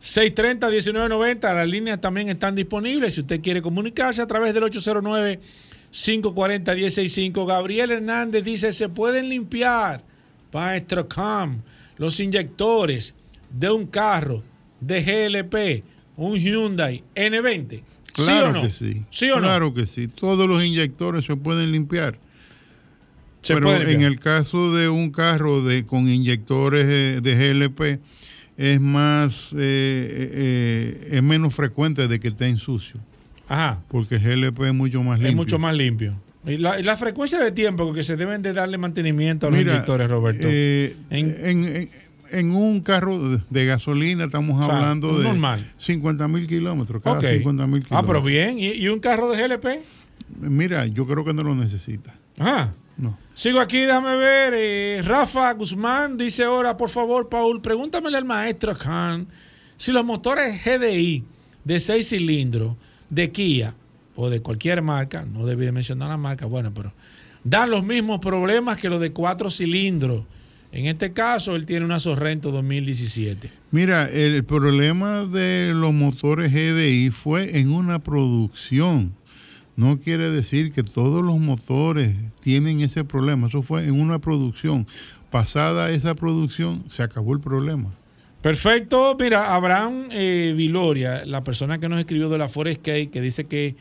829-630-1990, las líneas también están disponibles si usted quiere comunicarse a través del 809-540-165. Gabriel Hernández dice, se pueden limpiar Maestro Cam, los inyectores de un carro de GLP, un Hyundai N20. Claro ¿Sí o no? que sí. ¿Sí o no? claro que sí. Todos los inyectores se pueden limpiar. Se Pero puede en el caso de un carro de con inyectores eh, de GLP es más eh, eh, es menos frecuente de que esté sucio. Ajá. Porque el GLP es mucho más limpio. Es mucho más limpio. Y la, la frecuencia de tiempo que se deben de darle mantenimiento a los Mira, inyectores, Roberto. eh, en, en- en un carro de, gasolina estamos O sea, hablando de normal. 50 mil kilómetros, cada Ok. 50 mil kilómetros. Ah, pero bien. ¿Y, y un carro de GLP? Mira, yo creo que no lo necesita. Ajá. No. Sigo aquí, déjame ver. eh, Rafa Guzmán dice ahora, por favor, Paul, pregúntamele al maestro Khan si los motores GDI de 6 cilindros de Kia o de cualquier marca, no debí de mencionar la marca, bueno, pero dan los mismos problemas que los de 4 cilindros. En este caso, él tiene una Sorrento 2017. Mira, el problema de los motores GDI fue en una producción. No quiere decir que todos los motores tienen ese problema. Eso fue en una producción. Pasada esa producción, se acabó el problema. Perfecto. Mira, Abraham eh, Viloria, la persona que nos escribió de la Forest Cake, que dice que,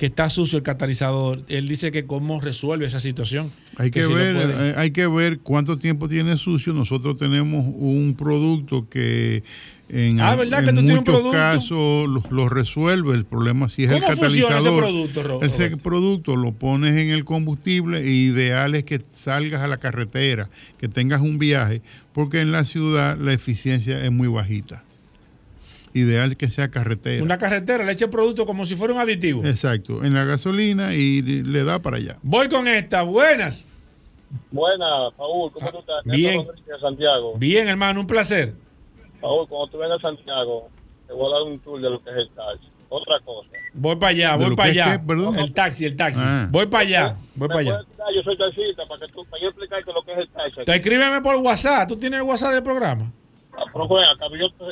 que está sucio el catalizador, él dice que cómo resuelve esa situación. Hay que, si ver, eh, hay que ver cuánto tiempo tiene sucio. Nosotros tenemos un producto que en, Ah, al- ¿verdad en que tú tienes un muchos producto? casos lo, lo resuelve. El problema si es el ¿Cómo funciona catalizador. ese producto, Ro- Ese Roberto? producto lo pones en el combustible e ideal es que salgas a la carretera, que tengas un viaje, porque en la ciudad la eficiencia es muy bajita. Ideal que sea carretera. Una carretera le echa el producto como si fuera un aditivo. Exacto, en la gasolina y le da para allá. Voy con esta. Buenas. Buena, Paul, ¿cómo tú estás? Ah, bien. Santiago. Bien, hermano, un placer. Paul, cuando tú vengas a Santiago, te voy a dar un tour de lo que es el taxi. Otra cosa. Voy para allá, ¿De voy para es allá. qué? Perdón. El taxi, el taxi. Ah. Voy para allá, voy para ¿Me allá. Yo soy taxista para que tú, para yo explicarte lo que es el taxi. Te escríbeme por WhatsApp. ¿Tú tienes el WhatsApp del programa? Ah,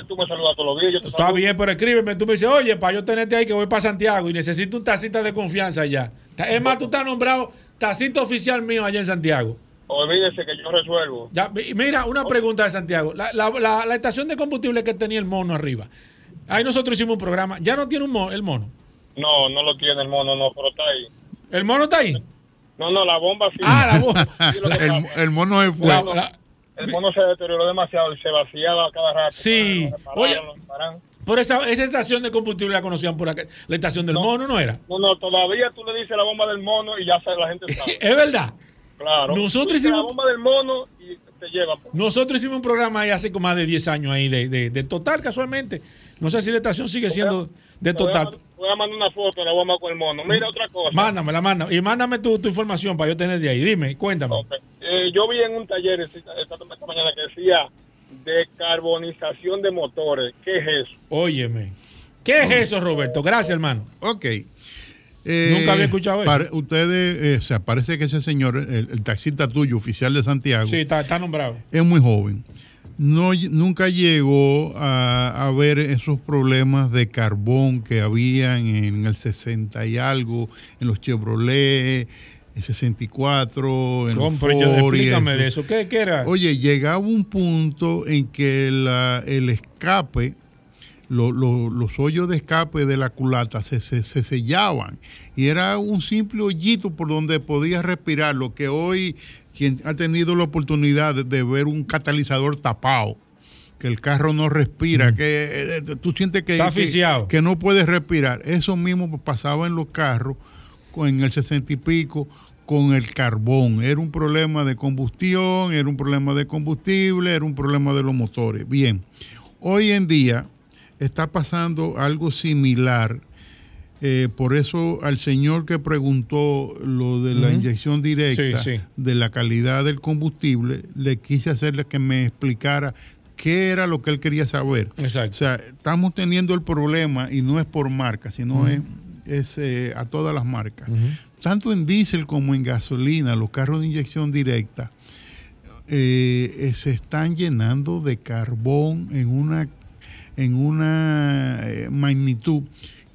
tú me saludas todos los días. Yo te Está saludo. bien, pero escríbeme. Tú me dices, oye, para yo tenerte ahí que voy para Santiago y necesito un taxista de confianza allá. Es más, tú estás nombrado taxista oficial mío allá en Santiago. Olvídese que yo resuelvo. Ya, mira, una pregunta de Santiago. La, la- la- la estación de combustible que tenía el mono arriba. Ahí nosotros hicimos un programa. Ya no tiene un mo- el mono. No, no lo tiene el mono, no, pero está ahí. ¿El mono está ahí? No, no, la bomba sí. Ah, la bomba. Sí, el mono se fue. El mono se deterioró demasiado y se vaciaba cada rato. Sí. Oye. por esa, esa estación de combustible la conocían por acá. La estación del mono, ¿no era? No, no, todavía tú le dices la bomba del mono y ya sabe, la gente sabe. Es verdad. Claro. Nosotros hicimos- la bomba del mono y te lleva. Nosotros hicimos un programa ahí hace como más de 10 años ahí de, de- de Total, casualmente. No sé si la estación sigue siendo de Total. Voy a mandar una foto de la bomba con el mono. Mira otra cosa. Mándamela, mándame. Y mándame tu, tu información para yo tener de ahí. Dime, cuéntame. Eh, yo vi en un taller esta, esta- esta mañana que decía decarbonización de motores. ¿Qué es eso? Óyeme. ¿Qué es eso, Roberto? Gracias, hermano. Ok. Eh, Nunca había escuchado eso. ustedes, eh, o sea, parece que ese señor, el, el taxista tuyo, oficial de Santiago, Sí, está, está nombrado. es muy joven. No, nunca llegó a, a ver esos problemas de carbón que habían en el 60 y algo, en los Chevrolet, el 64, en Compre, yo- Ford y explícame eso. de eso. ¿Qué, qué era? Oye, llegaba un punto en que la- el escape, lo- lo- los hoyos de escape de la culata se, se- se sellaban y era un simple hoyito por donde podías respirar, lo que hoy quien ha tenido la oportunidad de, de ver un catalizador tapado, que el carro no respira, que eh, eh, tú sientes que, Está que- que no puedes respirar. Eso mismo pasaba en los carros en el 60 y pico con el carbón. Era un problema de combustión, era un problema de combustible, era un problema de los motores. Bien, hoy en día está pasando algo similar. eh, por eso al señor que preguntó lo de la inyección directa Sí, sí. de la calidad del combustible, le quise hacerle que me explicara qué era lo que él quería saber. Exacto. O sea, estamos teniendo el problema y no es por marca, sino es, es, eh, a todas las marcas. Tanto en diésel como en gasolina, los carros de inyección directa eh, eh, se están llenando de carbón en una, en una eh, magnitud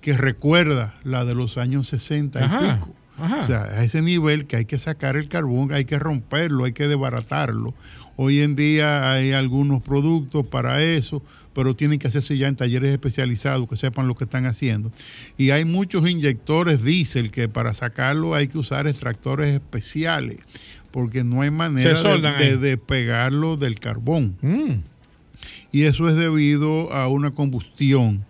que recuerda la de los años 60 y Ajá. pico. O sea, a ese nivel que hay que sacar el carbón, hay que romperlo, hay que desbaratarlo. Hoy en día hay algunos productos para eso, pero tienen que hacerse ya en talleres especializados que sepan lo que están haciendo. Y hay muchos inyectores diésel que para sacarlo hay que usar extractores especiales, porque no hay manera de, despegarlo del carbón. Y eso es debido a una combustión,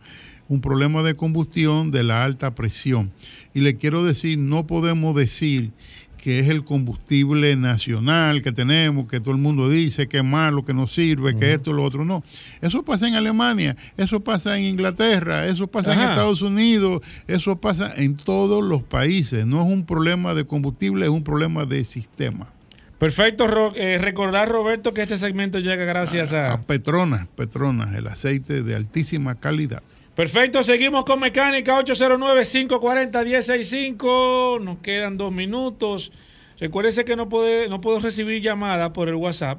un problema de combustión de la alta presión. Y le quiero decir, no podemos decir que es el combustible nacional que tenemos, que todo el mundo dice que es malo, que no sirve, que esto, lo otro. No, eso pasa en Alemania, eso pasa en Inglaterra, eso pasa en. Estados Unidos, eso pasa en todos los países. No es un problema de combustible, es un problema de sistema. Perfecto, Ro- eh, recordar, Roberto, que este segmento llega gracias a... Petronas, Petronas, el aceite de altísima calidad. Perfecto, seguimos con Mecánica 809-540-165. Nos quedan dos minutos. Recuérdese que no, puede, no puedo recibir llamadas por el WhatsApp.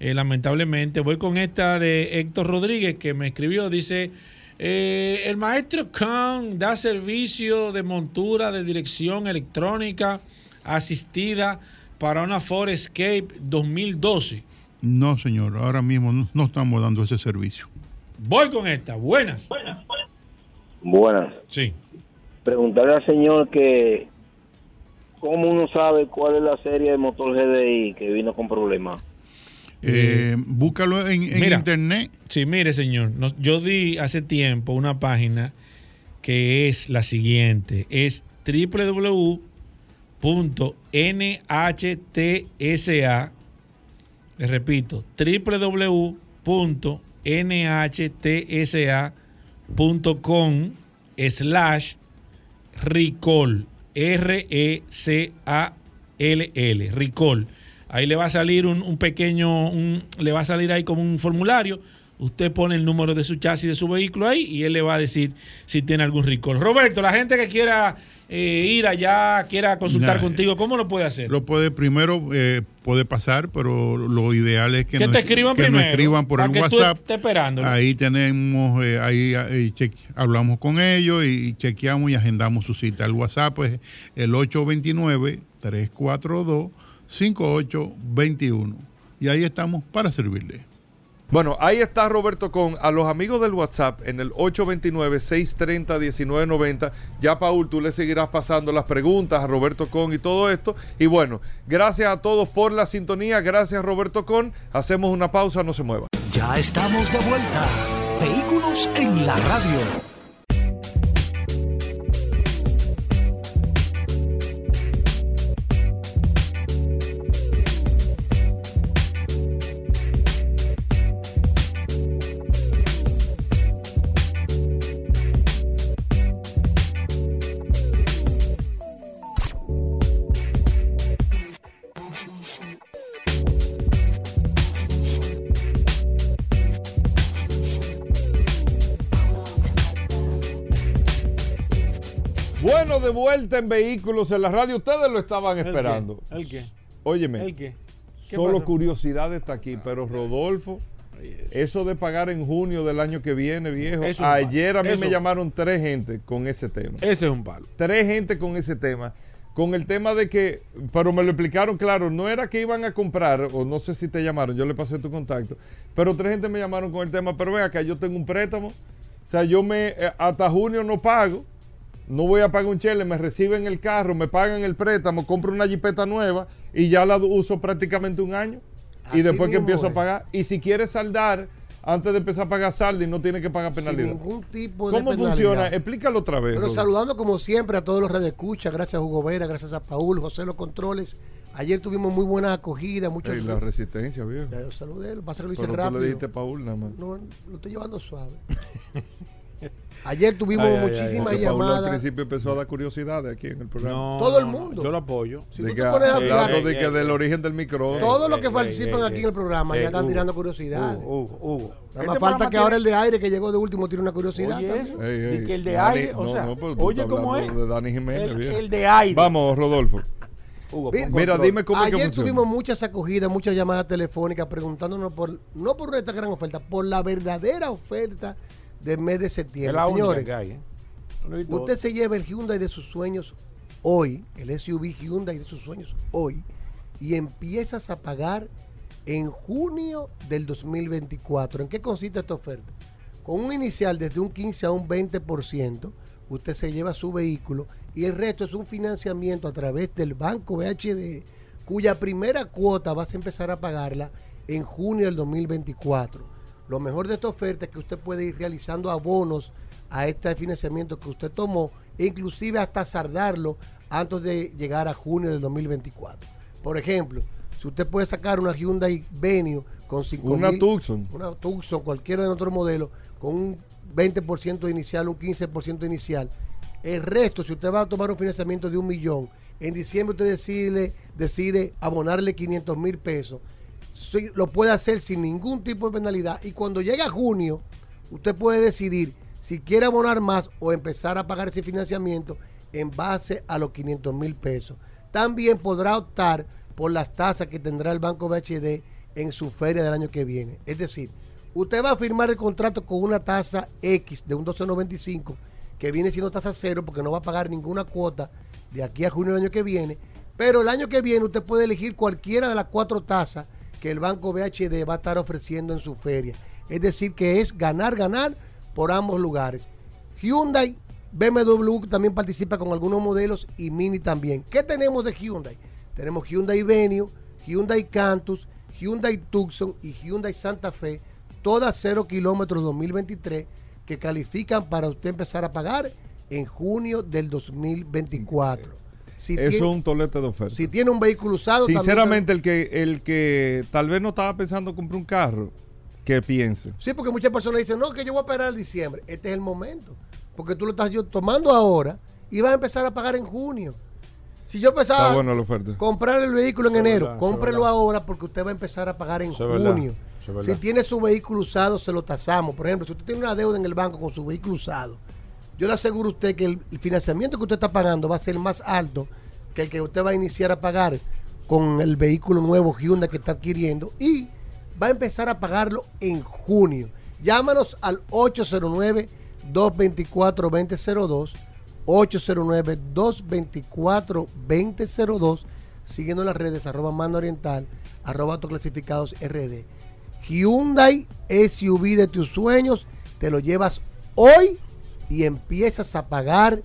eh, lamentablemente, voy con esta de Héctor Rodríguez que me escribió. Dice: eh, El maestro Khan da servicio de montura de dirección electrónica asistida para una Ford Escape 2012. No, señor, ahora mismo no estamos dando ese servicio. Voy con esta. Buenas. Buenas. Sí. Preguntarle al señor que cómo uno sabe cuál es la serie de motor GDI que vino con problemas. Eh, búscalo en, en Mira, internet. Sí, mire, señor. nos- yo di hace tiempo una página que es la siguiente. Es www.nhtsa. Les repito, www.nhtsa.com slash recall. R-E-C-A-L-L. Recall. Ahí le va a salir un, pequeño, le va a salir ahí como un formulario. Usted pone el número de su chasis de su vehículo ahí y él le va a decir si tiene algún recall. Roberto, la gente que quiera eh, ir allá, quiera consultar Nah, contigo, ¿cómo lo puede hacer? Lo puede primero, eh, puede pasar, pero lo ideal es que, Que nos, te escriban que nos primero, escriban por el WhatsApp. Ahí tenemos, eh, ahí, ahí cheque- hablamos con ellos y chequeamos y agendamos su cita. El WhatsApp es el 829-342-5821. Y ahí estamos para servirle. Bueno, ahí está Roberto con a los amigos del WhatsApp en el 829-630-1990. Ya, Paul, tú le seguirás pasando las preguntas a Roberto Con y todo esto. Y bueno, gracias a todos por la sintonía. Gracias, Roberto Con. Hacemos una pausa, no se mueva. Ya estamos de vuelta. Vehículos en la radio. Bueno, de vuelta en vehículos en la radio. Ustedes lo estaban ¿El qué? esperando. ¿El qué? Óyeme. ¿El qué? ¿Qué Solo pasó? curiosidad está aquí, pero Rodolfo, eso de pagar en junio del año que viene, viejo. Eso. Ayer a mí Eso- me llamaron tres gente con ese tema. Ese es un palo. Tres gente con ese tema. Con el tema de que, pero me lo explicaron claro, no era que iban a comprar, o no sé si te llamaron, yo le pasé tu contacto, pero tres gente me llamaron con el tema, pero vea que yo tengo un préstamo, o sea, yo me, eh, hasta junio no pago, no voy a pagar un chele, me reciben el carro, me pagan el préstamo, compro una jipeta nueva y ya la uso prácticamente un año. y después que empiezo a pagar. Y si quieres saldar, antes de empezar a pagar saldo y no tiene que pagar Sin penalidad. ningún tipo de ¿Cómo penalidad. funciona? Explícalo otra vez. Pero Rodolfo. saludando como siempre a todos los redes escucha, gracias a Hugo Vera, gracias a Paul, José Los Controles. Ayer tuvimos muy buena acogida, muchos. Ey, la resistencia, viejo. Ya yo saludé, lo que pasa que lo hice Pero tú rápido. le dijiste Paul nada más. No, lo estoy llevando suave. Ayer tuvimos Ay, ay, ay, muchísimas porque Paul al llamadas. principio empezó a dar curiosidades aquí en el programa. No, Todo el mundo. Yo lo apoyo. Si de tú que te pones a hablando de que del origen del micrófono. Todos los que participan aquí en el programa ya están tirando curiosidades. Hugo, Hugo. Nada más falta que ahora el de aire que llegó de último tire una curiosidad. Y que el de Dani- aire, o sea, no, pero tú oye cómo es. De Dani Jiménez, El- de aire. Vamos, Rodolfo. Hugo, Mira, dime cómo es que Ayer funciona. tuvimos muchas acogidas, muchas llamadas telefónicas preguntándonos por, no por esta gran oferta, por la verdadera oferta del mes de Es septiembre. la Señores, que hay, ¿eh? Usted se lleva el Hyundai de sus sueños hoy, el SUV Hyundai de sus sueños hoy, y empiezas a pagar en junio del 2024. ¿En qué consiste esta oferta? Con un inicial desde un 15 a un 20%, usted se lleva su vehículo y el resto es un financiamiento a través del Banco BHD, cuya primera cuota vas a empezar a pagarla en junio del 2024. Lo mejor de esta oferta es que usted puede ir realizando abonos a este financiamiento que usted tomó e inclusive hasta sardarlo antes de llegar a junio del 2024. Por ejemplo, si usted puede sacar una Hyundai Venue con 5 Una mil- Tucson. una Tucson, cualquiera de otros modelos, con un 20% inicial, un 15% inicial. El resto, si usted va a tomar un financiamiento de un millón, en diciembre usted decide, decide abonarle 500 mil pesos, lo puede hacer sin ningún tipo de penalidad. Y cuando llega junio, usted puede decidir si quiere abonar más o empezar a pagar ese financiamiento en base a los 500 mil pesos. También podrá optar por las tasas que tendrá el Banco BHD en su feria del año que viene. Es decir, usted va a firmar el contrato con una tasa X de un 12.95 que viene siendo tasa cero porque no va a pagar ninguna cuota de aquí a junio del año que viene. Pero el año que viene usted puede elegir cualquiera de las cuatro tasas que el Banco BHD va a estar ofreciendo en su feria. Es decir, que es ganar, ganar por ambos lugares. Hyundai, BMW también participa con algunos modelos y Mini también. ¿Qué tenemos de Hyundai? Tenemos Hyundai Venue, Hyundai Cantus, Hyundai Tucson y Hyundai Santa Fe, todas 0 kilómetros 2023 que califican para usted empezar a pagar en junio del 2024. Si Eso es tiene- un tolete de oferta. si tiene un vehículo usado, también- Sinceramente, el que, el que tal vez no estaba pensando comprar un carro, que piense. Sí, porque muchas personas dicen, no, que yo voy a esperar al diciembre. Este es el momento. Porque tú lo estás yo tomando ahora y vas a empezar a pagar en junio. Si yo empezaba a comprar el vehículo en es enero, verdad, cómprelo ahora porque usted va a empezar a pagar en es junio. Si verdad. tiene su vehículo usado, se lo tasamos. Por ejemplo, si usted tiene una deuda en el banco con su vehículo usado, yo le aseguro a usted que el, financiamiento que usted está pagando va a ser más alto que el que usted va a iniciar a pagar con el vehículo nuevo Hyundai que está adquiriendo y va a empezar a pagarlo en junio. Llámanos al 809-224-2002, 809-224-2002, siguiendo las redes arroba mano oriental, arroba autoclasificados RD. Hyundai SUV de tus sueños, te lo llevas hoy y empiezas a pagar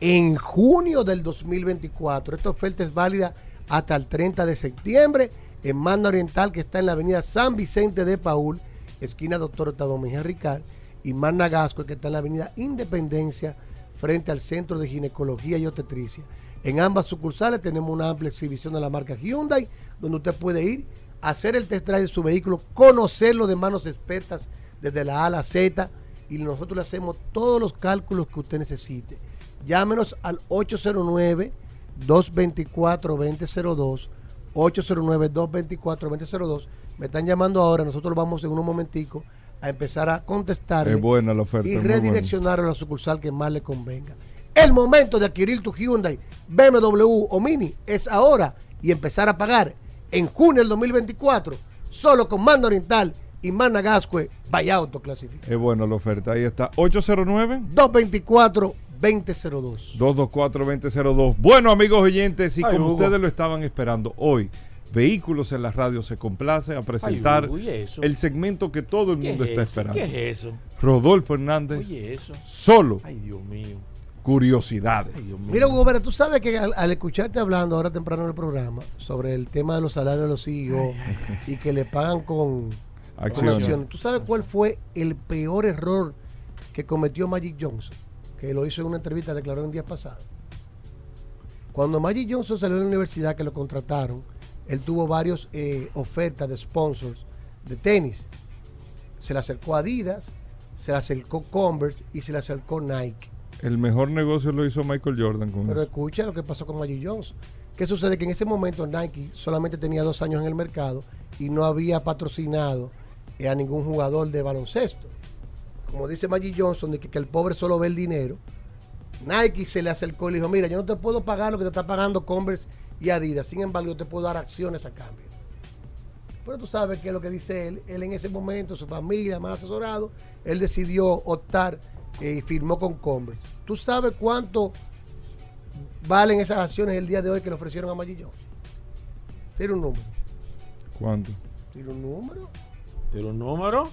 en junio del 2024. Esta oferta es válida hasta el 30 de septiembre en Manda Oriental, que está en la avenida San Vicente de Paul, esquina Doctor Octavio Mejía Ricard, y Magna Gasco, que está en la avenida Independencia, frente al Centro de Ginecología y Obstetricia. En ambas sucursales tenemos una amplia exhibición de la marca Hyundai, donde usted puede ir a hacer el test drive de su vehículo, conocerlo de manos expertas desde la A a la Z, y nosotros le hacemos todos los cálculos que usted necesite. Llámenos al 809-224-2002. 809-224-2002. Me están llamando ahora. Nosotros vamos en un momentico a empezar a contestar Es buena la oferta. y buena. redireccionar a la sucursal que más le convenga. El momento de adquirir tu Hyundai, BMW o Mini es ahora y empezar a pagar en junio del 2024 solo con Mando Oriental y Managascue Vaya Auto Clasifica. Es buena la oferta. Ahí está. 809 224 2002. 224-2002. Bueno, amigos oyentes, y Ay, como Hugo. ustedes lo estaban esperando hoy, Vehículos en la Radio se complace a presentar el segmento que todo el ¿Qué mundo es está eso? esperando. ¿Qué es eso? Rodolfo Hernández, Oye, eso. solo Ay, Dios mío. curiosidades. Mira, Hugo tú sabes que al, al escucharte hablando ahora temprano en el programa sobre el tema de los salarios de los CEO y que le pagan con Acciones. acciones, ¿tú sabes cuál fue el peor error que cometió Magic Johnson? Que lo hizo en una entrevista, declaró en días pasados. Cuando Magic Johnson salió de la universidad que lo contrataron, él tuvo varias ofertas de sponsors de tenis. Se le acercó Adidas, se le acercó Converse y se le acercó Nike. El mejor negocio lo hizo Michael Jordan con Pero eso. escucha lo que pasó con Magic Johnson. ¿Qué sucede? Que en ese momento Nike solamente tenía dos años en el mercado y no había patrocinado eh, a ningún jugador de baloncesto. Como dice Magic Johnson, de que, que el pobre solo ve el dinero. Nike se le acercó y le dijo, mira, yo no te puedo pagar lo que te está pagando Converse y Adidas. Sin embargo, yo te puedo dar acciones a cambio. Pero tú sabes qué es lo que dice él. Él en ese momento, su familia, mal asesorado, él decidió optar eh, y firmó con Converse. ¿Tú sabes cuánto valen esas acciones el día de hoy que le ofrecieron a Magic Johnson? Tira un número. ¿Cuánto? Tira un número. ¿Tira un número?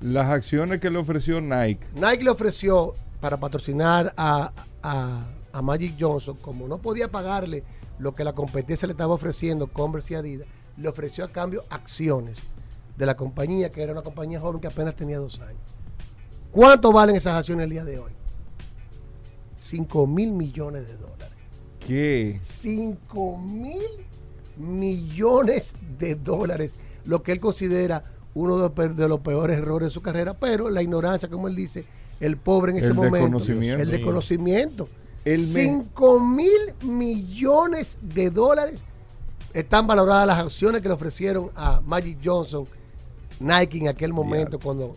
Las acciones que le ofreció Nike. Nike le ofreció para patrocinar a, a, a Magic Johnson, como no podía pagarle lo que la competencia le estaba ofreciendo, Converse y Adidas, le ofreció a cambio acciones de la compañía, que era una compañía joven que apenas tenía dos años. ¿Cuánto valen esas acciones el día de hoy? 5 mil millones de dólares. ¿Qué? 5 mil millones de dólares, lo que él considera uno de los, peores errores de su carrera, pero la ignorancia, como él dice, el pobre en ese El momento, el desconocimiento. El me- 5 mil millones de dólares están valoradas las acciones que le ofrecieron a Magic Johnson, Nike en aquel momento cuando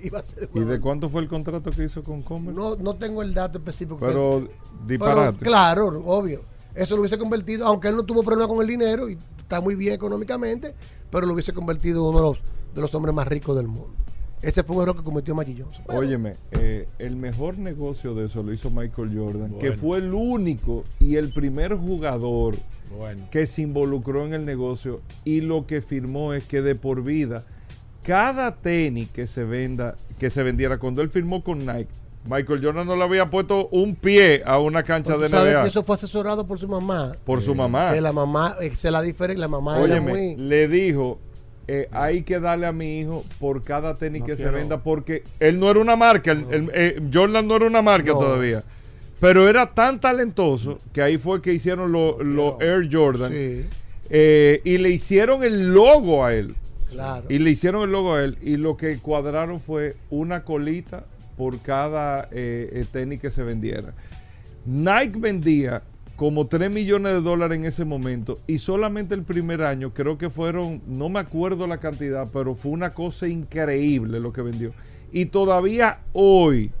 iba a ser ¿Y de cuánto fue el contrato que hizo con Converse? No, no tengo el dato específico. Pero Pero, disparate. claro, obvio. Eso lo hubiese convertido, aunque él no tuvo problema con el dinero y está muy bien económicamente, pero lo hubiese convertido en uno de los, de los hombres más ricos del mundo. Ese fue un error que cometió Magic Johnson. Óyeme, eh, el mejor negocio de eso lo hizo Michael Jordan, que fue el único y el primer jugador Bueno. que se involucró en el negocio y lo que firmó es que de por vida cada tenis que se venda, que se vendiera cuando él firmó con Nike, Michael Jordan no le había puesto un pie a una cancha Pero de sabes NBA que eso fue asesorado por su mamá. por su mamá. Que la mamá, esa es la diferencia, la mamá era Óyeme, muy... le dijo, eh, hay que darle a mi hijo por cada tenis No que se venda, porque él no era una marca, el- eh, Jordan no era una marca No. todavía. Pero era tan talentoso que ahí fue que hicieron los Air Jordan Sí, eh, y le hicieron el logo a él. claro. Y le hicieron el logo a él. Y lo que cuadraron fue una colita por cada tenis que se vendiera. Nike vendía como 3 millones de dólares en ese momento. Y solamente el primer año, creo que fueron, no me acuerdo la cantidad, pero fue una cosa increíble lo que vendió. Y todavía hoy,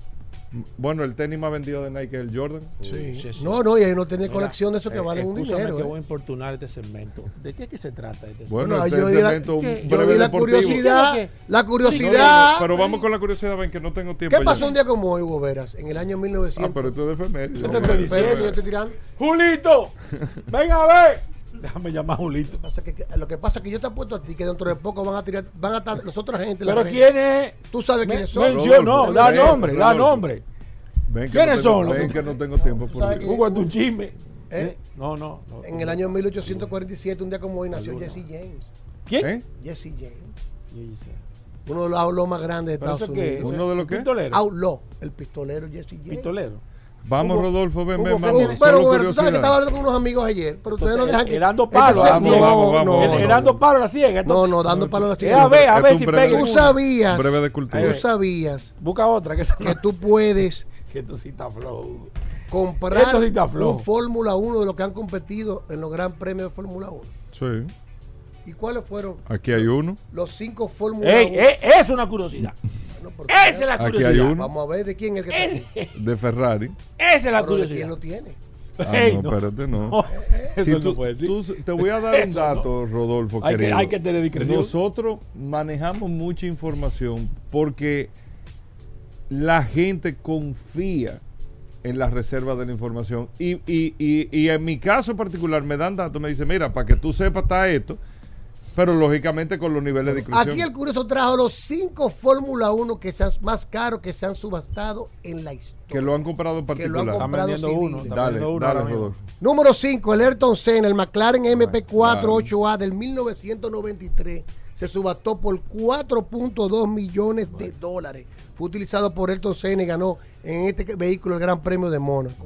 bueno, el tenis más vendido de Nike es el Jordan. Sí. sí, sí. No, no, y ahí no tiene colección de eso que eh, valen un dinero. que eh. voy a importunar este segmento. ¿De qué es que se trata este Bueno, No, este yo la- segmento ¿qué? Yo breve vi la deportivo. curiosidad, la curiosidad. no, pero vamos con la curiosidad, ven que no tengo tiempo. ¿Qué ya. pasó un día como hoy, Hugo Veras? En el año 1900. Ah, pero esto es de efeméride. Yo te estoy diciendo. Espérate, yo estoy tirando. Julito, ven a ver. Déjame llamar a Julito. Pasa que- que- lo que pasa es que yo te apuesto a ti que dentro de poco van a tirar, van a estar los otra gente. Pero quién es. Tú sabes quiénes son. Mención, no, da nombre, da nombre. Ven ¿Quiénes no tengo- son Ven que- no tengo tiempo por. Hugo, es tu chisme. ¿Eh? Eh, No, no. no. En el año 1847, un día como hoy, nació. Jesse James. ¿Quién? ¿Eh? Jesse James. Uno de los outlaws más grandes de ¿Pero Estados? Unidos. ¿Uno de los qué? Pistolero. Outlaw, el pistolero Jesse James. Pistolero. Vamos, Hugo, Rodolfo, ven, ven, ¿qué vamos. Pero, tú sabes que estaba hablando con unos amigos ayer, pero ustedes no dejan que. dando palo, se- así. no, Vamos, vamos, no, vamos. Eh, no, dando palo a la ciega. No, no, dando palo a la ciega. a ver, a ver si pega Tú sabías, Breve de tú cultura. sabías Busca otra que tú puedes que tú sí estás flow. comprar sí un Fórmula 1 de los que han competido en los Gran Premios de Fórmula 1. Sí, ¿Y cuáles fueron aquí hay uno. los cinco Fórmula Ey, 1? ey, es una curiosidad. Bueno, porque- Esa es la Aquí hay curiosidad. uno. Vamos a ver de quién es el que está. De Ferrari. Esa es la Pero de curiosidad. quién lo tiene. Ah, no, no. espérate, no. No, eso Si no tú- puede decir. tú- te voy a dar un dato, Rodolfo, Hay que- querido. hay que tener discreción. Nosotros manejamos mucha información porque la gente confía en la reserva de la información. Y, y, y, y en mi caso particular me dan datos, me dicen, mira, para que tú sepas está esto, pero lógicamente con los niveles de discusión. Aquí el curioso trajo los cinco Fórmula 1 que sean más caros que se han subastado en la historia. Que lo han comprado en Que lo han particular. Están comprado vendiendo uno. están Dale, vendiendo uno dale. Rodolfo. Número 5, el Ayrton Senna, el McLaren MP4 Claro. 8A del 1993, se subastó por 4.2 millones de dólares. Fue utilizado por Ayrton Senna y ganó en este vehículo el Gran Premio de Mónaco.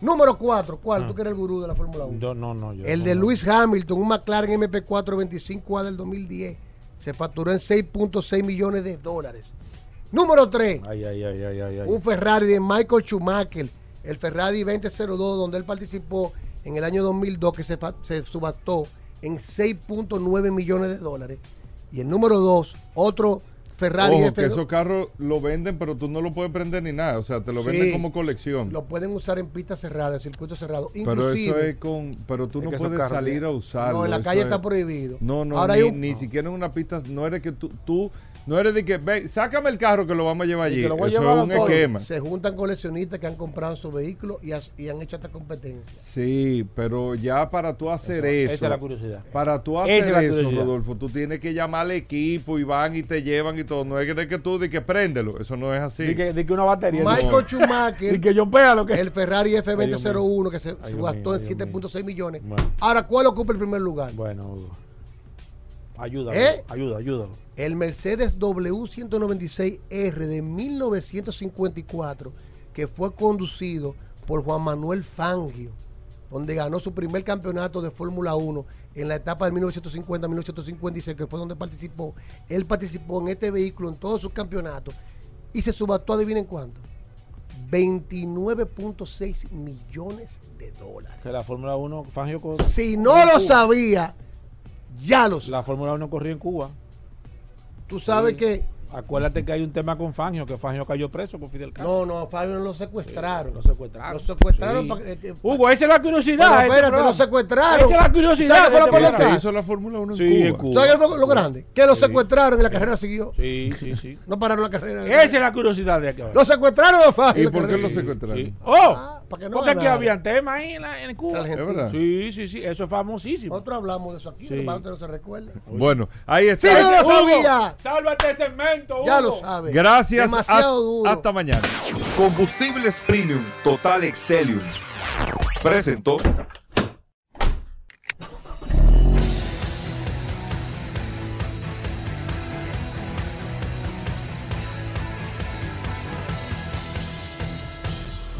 Número 4, ¿cuál? Tú que eres el gurú de la Fórmula 1. Yo no, no. Yo El no, de no. Lewis Hamilton, un McLaren MP4 25A del 2010, se facturó en 6.6 millones de dólares. Número 3, Ay, ay, ay, ay, ay. ay. un Ferrari de Michael Schumacher, el Ferrari 2002, donde él participó en el año 2002, que se, se subastó en 6.9 millones de dólares. Y el número 2, otro Ferrari Ojo, F2, que esos carros lo venden, pero tú no lo puedes prender ni nada. O sea, te lo Sí. venden como colección. lo pueden usar en pistas cerradas, en circuitos cerrados. Pero Inclusive, eso es con. Pero tú Es no puedes salir a usarlo. no, en la eso calle es- está prohibido. No, no, Ahora ni, un- ni siquiera en una pista. No eres que tú, tú No eres de que, ve, sácame el carro que lo vamos a llevar allí. Eso llevar es un esquema. Se juntan coleccionistas que han comprado esos vehículos y, has- y han hecho esta competencia. Sí, pero ya para tú hacer eso. esa es la curiosidad. Para tú hacer eso, curiosidad. Rodolfo, tú tienes que llamar al equipo y van y te llevan y todo. No es que, de que tú di que préndelo. Eso no es así. Di que, di que una batería. Michael Schumacher, Di que John Pea lo que. el Ferrari Ay, Dios F2001 que se, Ay, se gastó en Dios mío. 7.6 millones. Bueno. Ahora, ¿cuál ocupa el primer lugar? Bueno. Ayuda, ¿Eh? ayuda, ayuda. El Mercedes W196R de 1954, que fue conducido por Juan Manuel Fangio, donde ganó su primer campeonato de Fórmula 1 en la etapa de 1950-1956, que fue donde participó. Él participó en este vehículo en todos sus campeonatos y se subató, adivinen cuánto, 29.6 millones de dólares. Que la Fórmula 1, Fangio. Si no lo sabía, ya lo La Fórmula 1 corrió en Cuba. Tú sabes Sí. que Acuérdate que hay un tema con Fangio, que Fangio cayó preso con Fidel Castro. No, no, Fabio lo secuestraron. Lo secuestraron. Lo secuestraron. Sí. pa- eh, Hugo, esa es la curiosidad. Pero este espérate, lo secuestraron. Esa es la curiosidad. ¿Sabes qué fue lo este caso? hizo la Fórmula 1 en Sí, Cuba. en Cuba. ¿Sabes lo, lo grande? Que lo Sí. secuestraron y la carrera siguió. Sí, sí, sí. No pararon la carrera. Esa es la curiosidad de aquí. Lo secuestraron a Fabio. ¿Y por qué lo secuestraron? Sí. ¡Oh! Para que no Porque aquí habían temas ahí en, la- en Cuba. Argentina. Es verdad. Sí, sí, sí. Eso es famosísimo. Nosotros hablamos de eso aquí, Sí. nomás usted no se recuerda. Bueno, ahí está. Sí, no lo sabía. Sálvate ese segmento, Hugo. Ya lo sabe. Gracias. Demasiado a- duro. Hasta mañana. Combustibles Premium Total Excelium. Presentó.